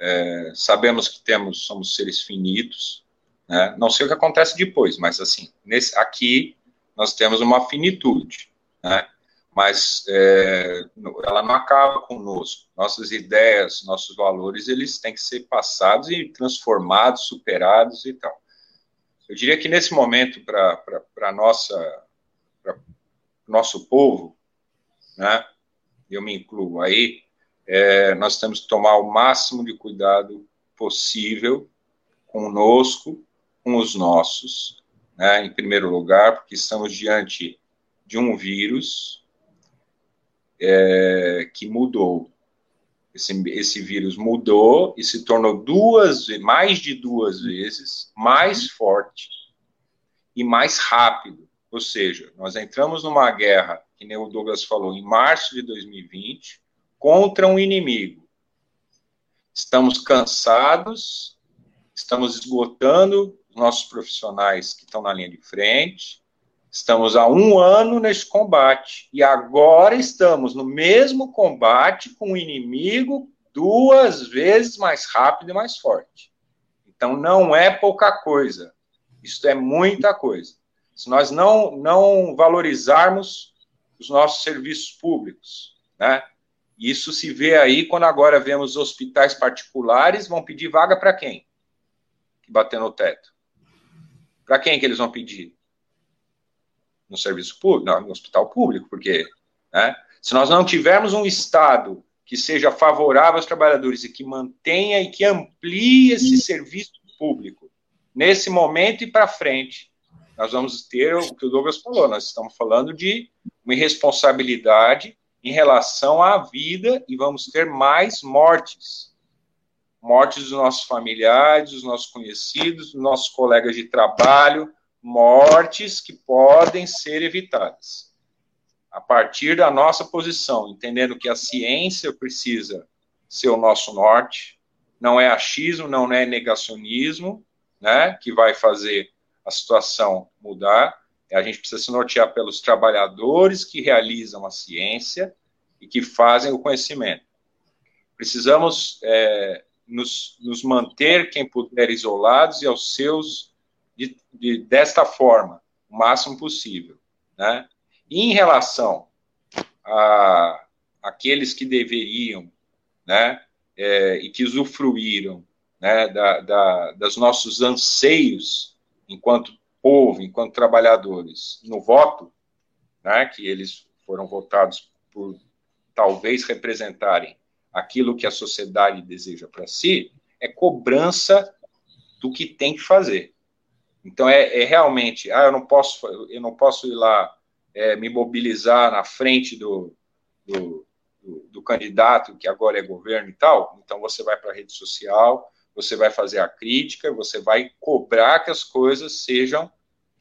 É, sabemos que temos, somos seres finitos, né, não sei o que acontece depois, mas assim, nesse, aqui nós temos uma finitude, né, mas é, ela não acaba conosco. Nossas ideias, nossos valores, eles têm que ser passados e transformados, superados e tal. Eu diria que nesse momento, para nossa pra nosso povo, né, eu me incluo aí, é, nós temos que tomar o máximo de cuidado possível conosco, com os nossos, né, em primeiro lugar, porque estamos diante de um vírus é, que mudou esse, esse vírus mudou e se tornou duas, mais de duas vezes mais forte e mais rápido. Ou seja, nós entramos numa guerra, que nem o Douglas falou, em março de 2020, contra um inimigo. Estamos cansados, estamos esgotando os nossos profissionais que estão na linha de frente, Estamos há um ano nesse combate e agora estamos no mesmo combate com um inimigo duas vezes mais rápido e mais forte. Então não é pouca coisa. Isso é muita coisa. Se nós não não valorizarmos os nossos serviços públicos, né? Isso se vê aí quando agora vemos hospitais particulares vão pedir vaga para quem? Que bater no teto. Para quem que eles vão pedir? no serviço público, no hospital público, porque né, se nós não tivermos um Estado que seja favorável aos trabalhadores e que mantenha e que amplie esse serviço público nesse momento e para frente, nós vamos ter o que o Douglas falou, nós estamos falando de uma irresponsabilidade em relação à vida e vamos ter mais mortes. Mortes dos nossos familiares, dos nossos conhecidos, dos nossos colegas de trabalho, mortes que podem ser evitadas. A partir da nossa posição, entendendo que a ciência precisa ser o nosso norte, não é achismo, não é negacionismo, né, que vai fazer a situação mudar. A gente precisa se nortear pelos trabalhadores que realizam a ciência e que fazem o conhecimento. Precisamos é, nos, nos manter, quem puder, isolados e aos seus de, de, desta forma, o máximo possível. Né? E em relação a aqueles que deveriam, né, é, e que usufruíram né, da, da, dos nossos anseios enquanto povo, enquanto trabalhadores, no voto, né, que eles foram votados por talvez representarem aquilo que a sociedade deseja para si, é cobrança do que tem que fazer. Então é, é, realmente, ah, eu não posso, eu não posso ir lá é, me mobilizar na frente do, do, do, do, candidato que agora é governo e tal. Então você vai para a rede social, você vai fazer a crítica, você vai cobrar que as coisas sejam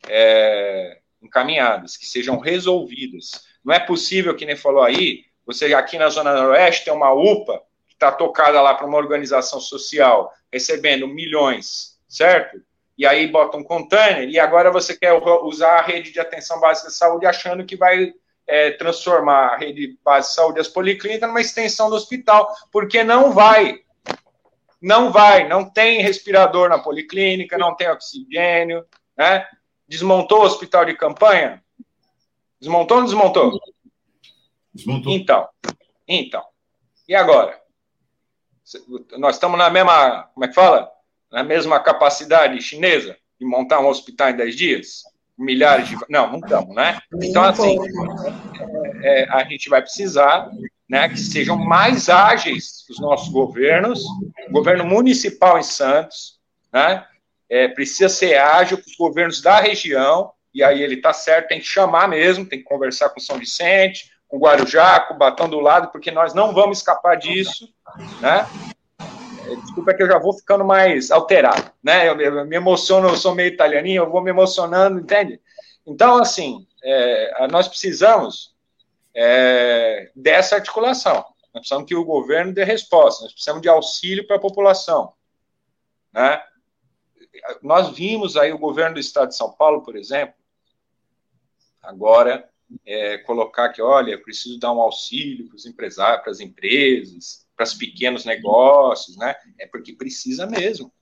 é, encaminhadas, que sejam resolvidas. Não é possível, que nem falou aí, você aqui na Zona Noroeste tem uma UPA que está tocada lá para uma organização social, recebendo milhões, certo? E aí bota um container, e agora você quer usar a rede de atenção básica de saúde achando que vai é, transformar a rede de saúde as policlínicas numa extensão do hospital, porque não vai. Não vai, não tem respirador na policlínica, não tem oxigênio, né? Desmontou o hospital de campanha? Desmontou ou não desmontou? Desmontou. Então, então. E agora? Nós estamos na mesma, como é que fala? Na mesma capacidade chinesa de montar um hospital em 10 dias? Milhares de. Não, não estamos, né? Então, assim, é, é, a gente vai precisar né, que sejam mais ágeis os nossos governos, o governo municipal em Santos, né, é, precisa ser ágil com os governos da região, e aí ele está certo, tem que chamar mesmo, tem que conversar com São Vicente, com Guarujá, com Batão do lado, porque nós não vamos escapar disso, né? É, desculpa que eu já vou ficando mais alterado, né? Eu, eu me emociono, eu sou meio italianinho, eu vou me emocionando, entende? Então, assim, é, nós precisamos é, dessa articulação. Nós precisamos que o governo dê resposta, nós precisamos de auxílio para a população, né? nós vimos aí o governo do estado de São Paulo, por exemplo, agora é, colocar que, olha, eu preciso dar um auxílio para os empresários, para as empresas, para os pequenos negócios, né? É porque precisa mesmo.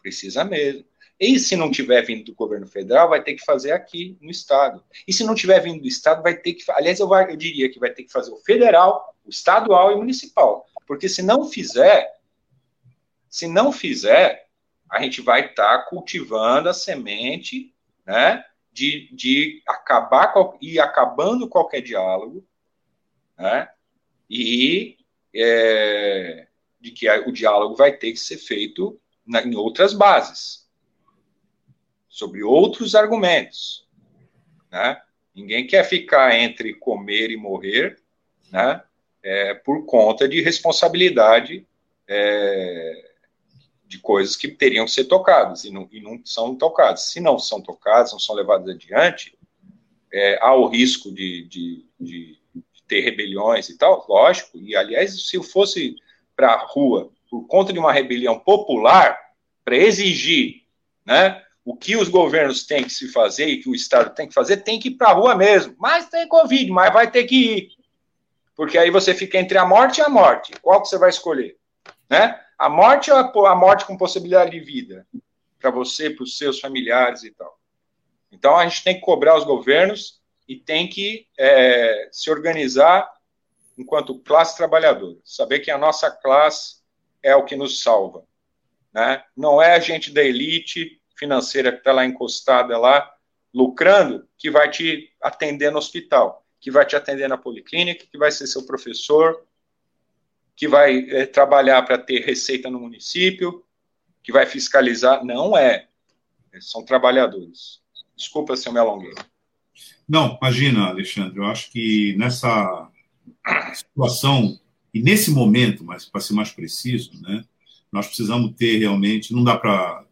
Precisa mesmo. E se não tiver vindo do governo federal, vai ter que fazer aqui no estado. E se não tiver vindo do estado, vai ter que. Aliás, eu, eu diria que vai ter que fazer o federal, o estadual e o municipal. Porque se não fizer, se não fizer, a gente vai estar tá cultivando a semente, né, de, de acabar e acabando qualquer diálogo, né, e é, de que o diálogo vai ter que ser feito na, em outras bases, sobre outros argumentos, né? Ninguém quer ficar entre comer e morrer, né? É, por conta de responsabilidade é, de coisas que teriam que ser tocadas e não, e não são tocadas. Se não são tocadas, não são levadas adiante, é, há o risco de, de, de, ter rebeliões e tal, lógico. E, aliás, se eu fosse para a rua por conta de uma rebelião popular, para exigir né, o que os governos têm que se fazer e que o Estado tem que fazer, tem que ir para a rua mesmo. Mas tem Covid, mas vai ter que ir. Porque aí você fica entre a morte e a morte. Qual que você vai escolher? Né? A morte ou a morte com possibilidade de vida? Para você, para os seus familiares e tal. Então, a gente tem que cobrar os governos e tem que é, se organizar enquanto classe trabalhadora. Saber que a nossa classe é o que nos salva. Né? Não é a gente da elite financeira que está lá encostada lá, lucrando, que vai te atender no hospital, que vai te atender na policlínica, que vai ser seu professor, que vai é, trabalhar para ter receita no município, que vai fiscalizar. Não é. São trabalhadores. Desculpa se eu me alonguei. Não, imagina, Alexandre, eu acho que nessa situação, e nesse momento, mas para ser mais preciso, né, nós precisamos ter realmente, não dá para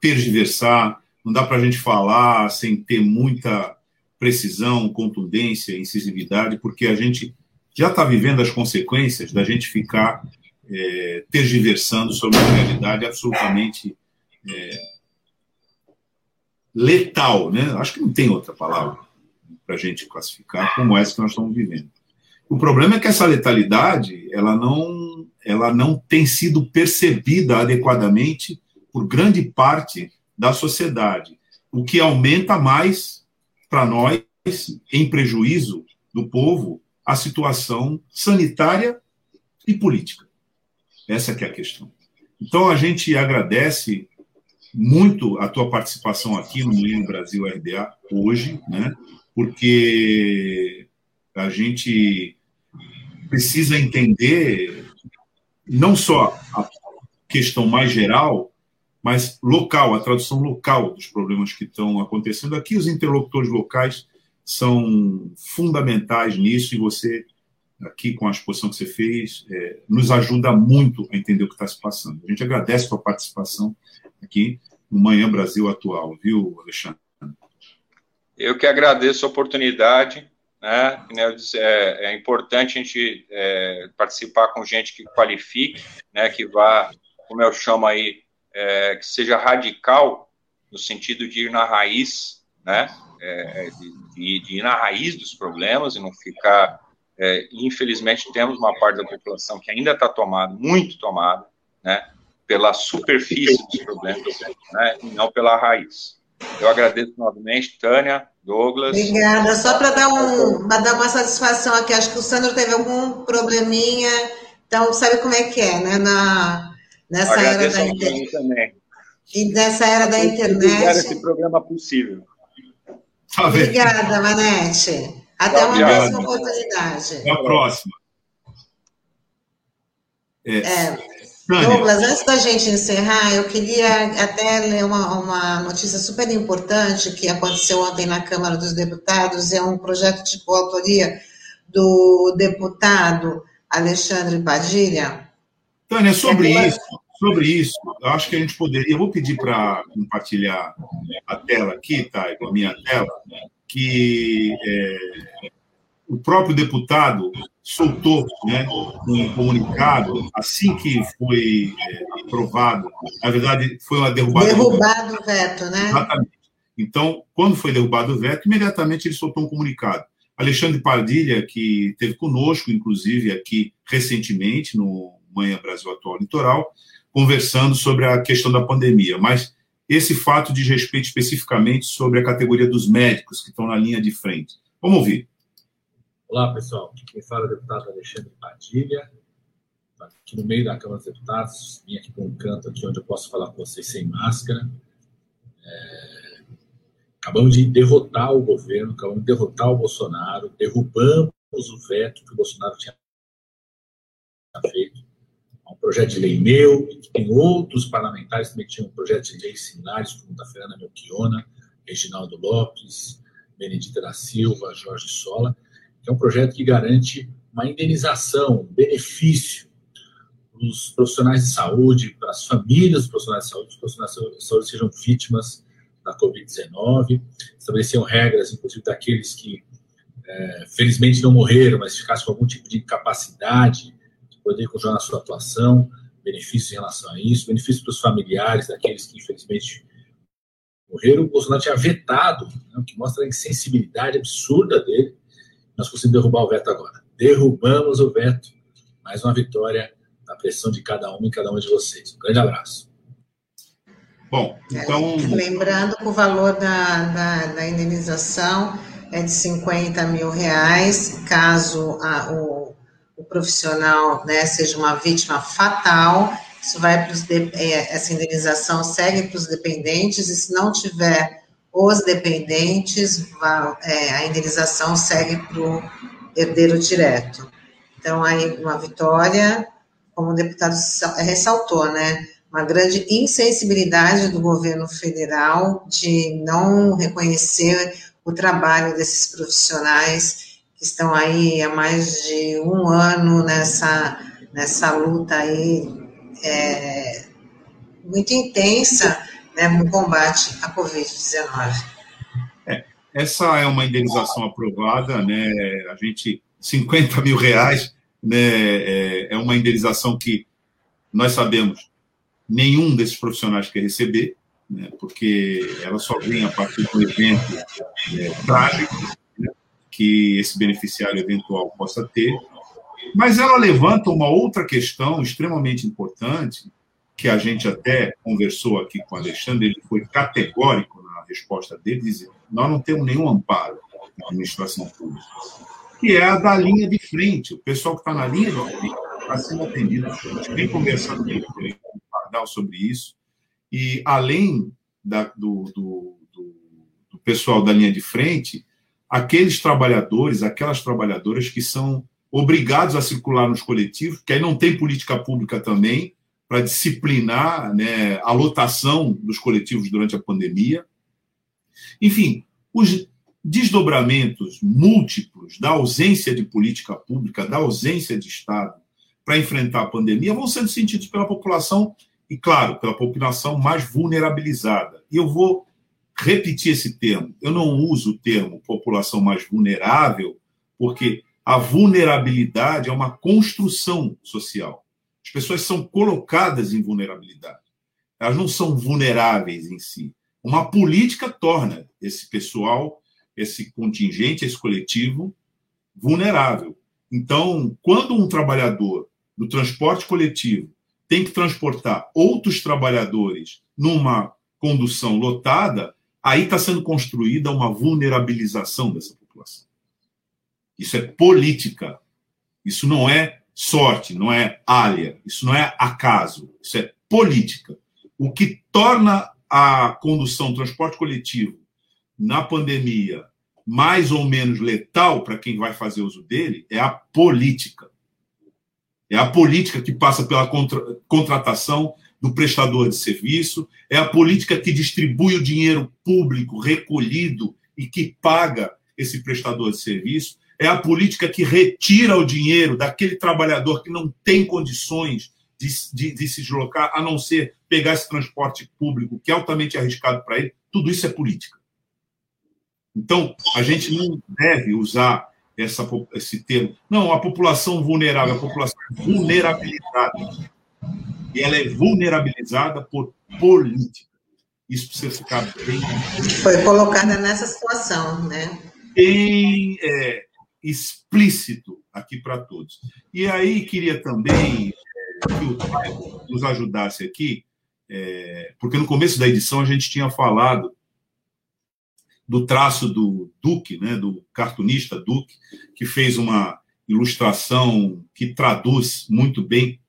tergiversar, não dá para a gente falar sem ter muita precisão, contundência, incisividade, porque a gente já está vivendo as consequências da gente ficar é, tergiversando sobre uma realidade absolutamente é, letal, né? Acho que não tem outra palavra para a gente classificar como essa que nós estamos vivendo. O problema é que essa letalidade ela não, ela não tem sido percebida adequadamente por grande parte da sociedade, o que aumenta mais para nós, em prejuízo do povo, a situação sanitária e política. Essa é a questão. Então, a gente agradece muito a tua participação aqui no Menino Brasil RDA hoje, né? porque a gente precisa entender não só a questão mais geral, mas local, a tradução local dos problemas que estão acontecendo. Aqui, os interlocutores locais são fundamentais nisso, e você, aqui com a exposição que você fez, é, nos ajuda muito a entender o que está se passando. A gente agradece a sua participação aqui no Manhã Brasil Atual, viu, Alexandre? Eu que agradeço a oportunidade. Né? É, é importante a gente é, participar com gente que qualifique, né? que vá, como eu chamo aí, é, que seja radical, no sentido de ir na raiz, né? É, de, de, ir na raiz dos problemas e não ficar. É, infelizmente, temos uma parte da população que ainda está tomada, muito tomada, né? pela superfície dos problemas, né? e não pela raiz. Eu agradeço novamente, Tânia, Douglas. Obrigada. Só para dar, um, dar uma satisfação aqui, acho que o Sandro teve algum probleminha, então sabe como é que é, né? Na, nessa agradeço era da internet. Também. E nessa era da internet. esse programa possível. Tá Obrigada, Manete. Até uma próxima oportunidade. Até a próxima. É. é. Douglas, antes da gente encerrar, eu queria até ler uma, uma, notícia super importante que aconteceu ontem na Câmara dos Deputados. É um projeto de coautoria do deputado Alexandre Padilha. Tânia, sobre é isso, sobre isso, eu acho que a gente poderia. vou pedir para compartilhar a tela aqui, tá? A minha tela, que é, o próprio deputado soltou né, um comunicado assim que foi é, aprovado. Na verdade, foi uma derrubada. Derrubado o veto, né? Exatamente. Então, quando foi derrubado o veto, imediatamente ele soltou um comunicado. Alexandre Pardilha, que teve conosco, inclusive, aqui recentemente, no Manhã Brasil Atual Litoral, conversando sobre a questão da pandemia. Mas esse fato diz respeito especificamente sobre a categoria dos médicos que estão na linha de frente. Vamos ouvir. Olá, pessoal. Quem fala é o deputado Alexandre Padilha, aqui no meio da Câmara dos Deputados. Vim aqui para um canto aqui onde eu posso falar com vocês sem máscara. É... Acabamos de derrotar o governo, acabamos de derrotar o Bolsonaro, derrubamos o veto que o Bolsonaro tinha feito. Projeto de lei meu, e tem outros parlamentares que também tinham projetos de lei similares, como a Fernanda Melchiona, Reginaldo Lopes, Benedita da Silva, Jorge Sola que é um projeto que garante uma indenização, um benefício para os profissionais de saúde, para as famílias dos profissionais de saúde, os profissionais de saúde sejam vítimas da Covid-19, estabeleciam regras, inclusive daqueles que é, felizmente não morreram, mas ficassem com algum tipo de incapacidade de poder continuar na sua atuação, benefícios em relação a isso, benefícios para os familiares daqueles que infelizmente morreram. O Bolsonaro tinha vetado, né, o que mostra a insensibilidade absurda dele nós conseguimos derrubar o veto agora. Derrubamos o veto. Mais uma vitória na pressão de cada um e cada uma de vocês. Um grande abraço. Bom, então. É, lembrando que o valor da, da, da, indenização é de 50 mil reais, caso a, o, o profissional né, seja uma vítima fatal. Isso vai para os é, essa indenização segue para os dependentes, e se não tiver os dependentes, é, a indenização segue para o herdeiro direto. Então, aí, uma vitória, como o deputado ressaltou, né? Uma grande insensibilidade do governo federal de não reconhecer o trabalho desses profissionais que estão aí há mais de um ano nessa, nessa luta aí é, muito intensa né, no combate à Covid-19. É, essa é uma indenização aprovada, né? A gente 50 mil reais, né? É, é uma indenização que nós sabemos nenhum desses profissionais quer receber, né, porque ela só vem a partir do evento é, trágico que esse beneficiário eventual possa ter. Mas ela levanta uma outra questão extremamente importante, que a gente até conversou aqui com o Alexandre, ele foi categórico na resposta dele, dizendo nós não temos nenhum amparo na administração pública, que é a da linha de frente, o pessoal que está na linha de frente está sendo atendido. A gente vem conversando com o Pardal sobre isso, e além da, do, do, do, do pessoal da linha de frente, aqueles trabalhadores, aquelas trabalhadoras que são obrigados a circular nos coletivos, que aí não tem política pública também para disciplinar né, a lotação dos coletivos durante a pandemia. Enfim, os desdobramentos múltiplos da ausência de política pública, da ausência de Estado para enfrentar a pandemia vão sendo sentidos pela população e, claro, pela população mais vulnerabilizada. E eu vou repetir esse termo. Eu não uso o termo população mais vulnerável, porque a vulnerabilidade é uma construção social. As pessoas são colocadas em vulnerabilidade. Elas não são vulneráveis em si. Uma política torna esse pessoal, esse contingente, esse coletivo vulnerável. Então, quando um trabalhador do transporte coletivo tem que transportar outros trabalhadores numa condução lotada, aí está sendo construída uma vulnerabilização dessa população. Isso é política. Isso não é sorte, não é área, isso não é acaso, isso é política. O que torna a condução, o transporte coletivo na pandemia mais ou menos letal para quem vai fazer uso dele é a política. É a política que passa pela contra, contratação do prestador de serviço, é a política que distribui o dinheiro público recolhido e que paga esse prestador de serviço, é a política que retira o dinheiro daquele trabalhador que não tem condições de, de, de se deslocar, a não ser pegar esse transporte público, que é altamente arriscado para ele. Tudo isso é política. Então, a gente não deve usar essa, esse termo. Não, a população vulnerável, a população vulnerabilizada. E ela é vulnerabilizada por política. Isso precisa ficar bem. Foi colocada nessa situação, né? Bem é, explícito aqui para todos. E aí queria também é, que o Caio nos ajudasse aqui, é, porque no começo da edição a gente tinha falado do traço do Duque, né, do cartunista Duque, que fez uma ilustração que traduz muito bem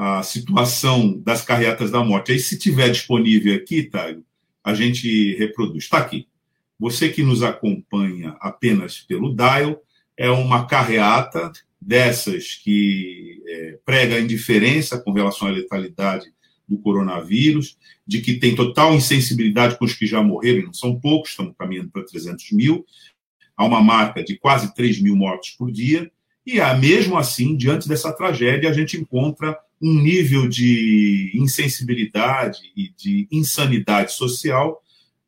a situação das carreatas da morte. Aí, se tiver disponível aqui, Taio, a gente reproduz. Está aqui. Você que nos acompanha apenas pelo dial, é uma carreata dessas que é, prega a indiferença com relação à letalidade do coronavírus, de que tem total insensibilidade com os que já morreram, não são poucos, estamos caminhando para 300 mil, há uma marca de quase 3 mil mortos por dia, e é, mesmo assim, diante dessa tragédia, a gente encontra um nível de insensibilidade e de insanidade social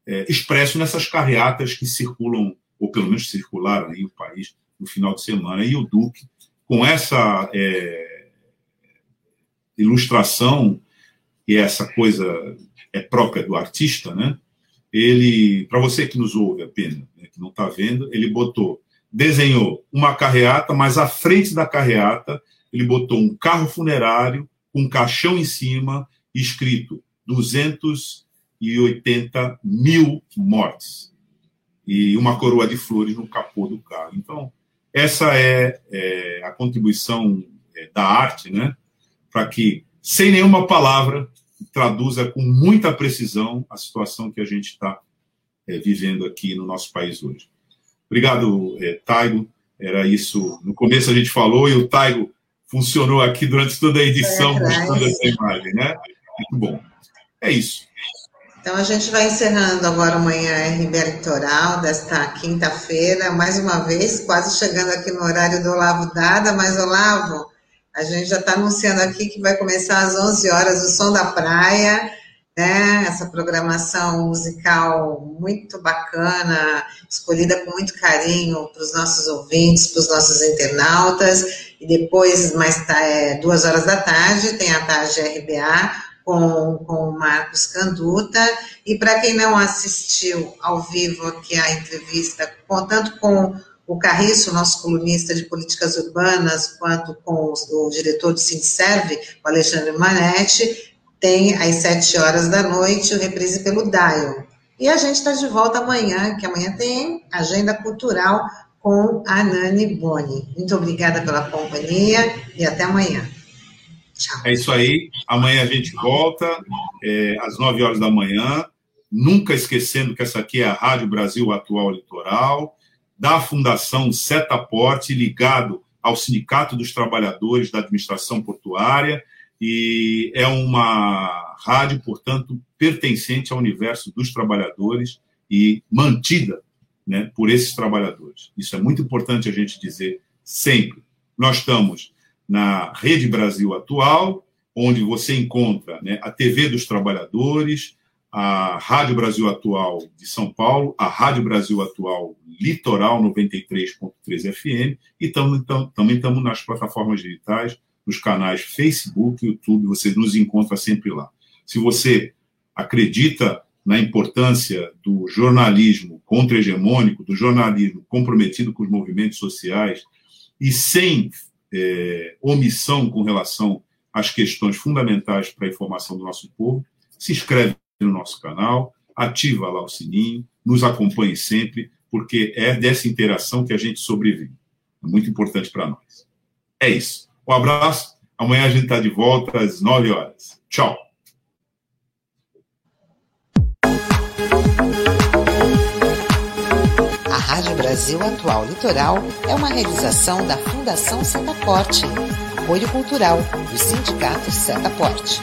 é, expresso nessas carreatas que circulam, ou pelo menos circularam aí o país no final de semana, e o Duque, com essa é, ilustração e essa coisa é própria do artista, né? Ele, para você que nos ouve apenas, né, que não está vendo, ele botou, desenhou uma carreata, mas à frente da carreata ele botou um carro funerário com um caixão em cima, escrito 280 mil mortes e uma coroa de flores no capô do carro. Então, essa é, é a contribuição é, da arte, né? Para que, sem nenhuma palavra, traduza com muita precisão a situação que a gente está é, vivendo aqui no nosso país hoje. Obrigado, é, Taigo. Era isso. No começo a gente falou e o Taigo funcionou aqui durante toda a edição, é, mostrando essa imagem, né? Muito bom. É isso. Então a gente vai encerrando agora amanhã RB Litoral desta quinta-feira, mais uma vez, quase chegando aqui no horário do Olavo Dada, mas Olavo, a gente já está anunciando aqui que vai começar às 11 horas o Som da Praia, né? Essa programação musical muito bacana, escolhida com muito carinho para os nossos ouvintes, para os nossos internautas. E depois, mais é, duas horas da tarde, tem a tarde RBA com, com o Marcos Canduta. E para quem não assistiu ao vivo aqui a entrevista, tanto com o Carriço, nosso colunista de políticas urbanas, quanto com o diretor do Sinserve, o Alexandre Manetti, tem às sete horas da noite o reprise pelo Dial. E a gente está de volta amanhã, que amanhã tem agenda cultural com a Nani Boni. Muito obrigada pela companhia e até amanhã. Tchau. É isso aí. Amanhã a gente volta é, às nove horas da manhã. Nunca esquecendo que essa aqui é a Rádio Brasil Atual Litoral da Fundação Setaporte, ligado ao Sindicato dos Trabalhadores da Administração Portuária, e é uma rádio, portanto, pertencente ao universo dos trabalhadores e mantida né, por esses trabalhadores. Isso é muito importante a gente dizer sempre. Nós estamos na Rede Brasil Atual, onde você encontra né, a TV dos Trabalhadores, a Rádio Brasil Atual de São Paulo, a Rádio Brasil Atual Litoral 93.3 FM e tamo, tam, também estamos nas plataformas digitais, nos canais Facebook, YouTube, você nos encontra sempre lá. Se você acredita na importância do jornalismo contra-hegemônico, do jornalismo comprometido com os movimentos sociais e sem é, omissão com relação às questões fundamentais para a informação do nosso povo, se inscreve no nosso canal, ativa lá o sininho, nos acompanhe sempre, porque é dessa interação que a gente sobrevive. É muito importante para nós. É isso. Um abraço. Amanhã a gente está de volta às 9 horas. Tchau. A Rádio Brasil Atual Litoral é uma realização da Fundação Setaporte, apoio cultural do Sindicato Setaporte.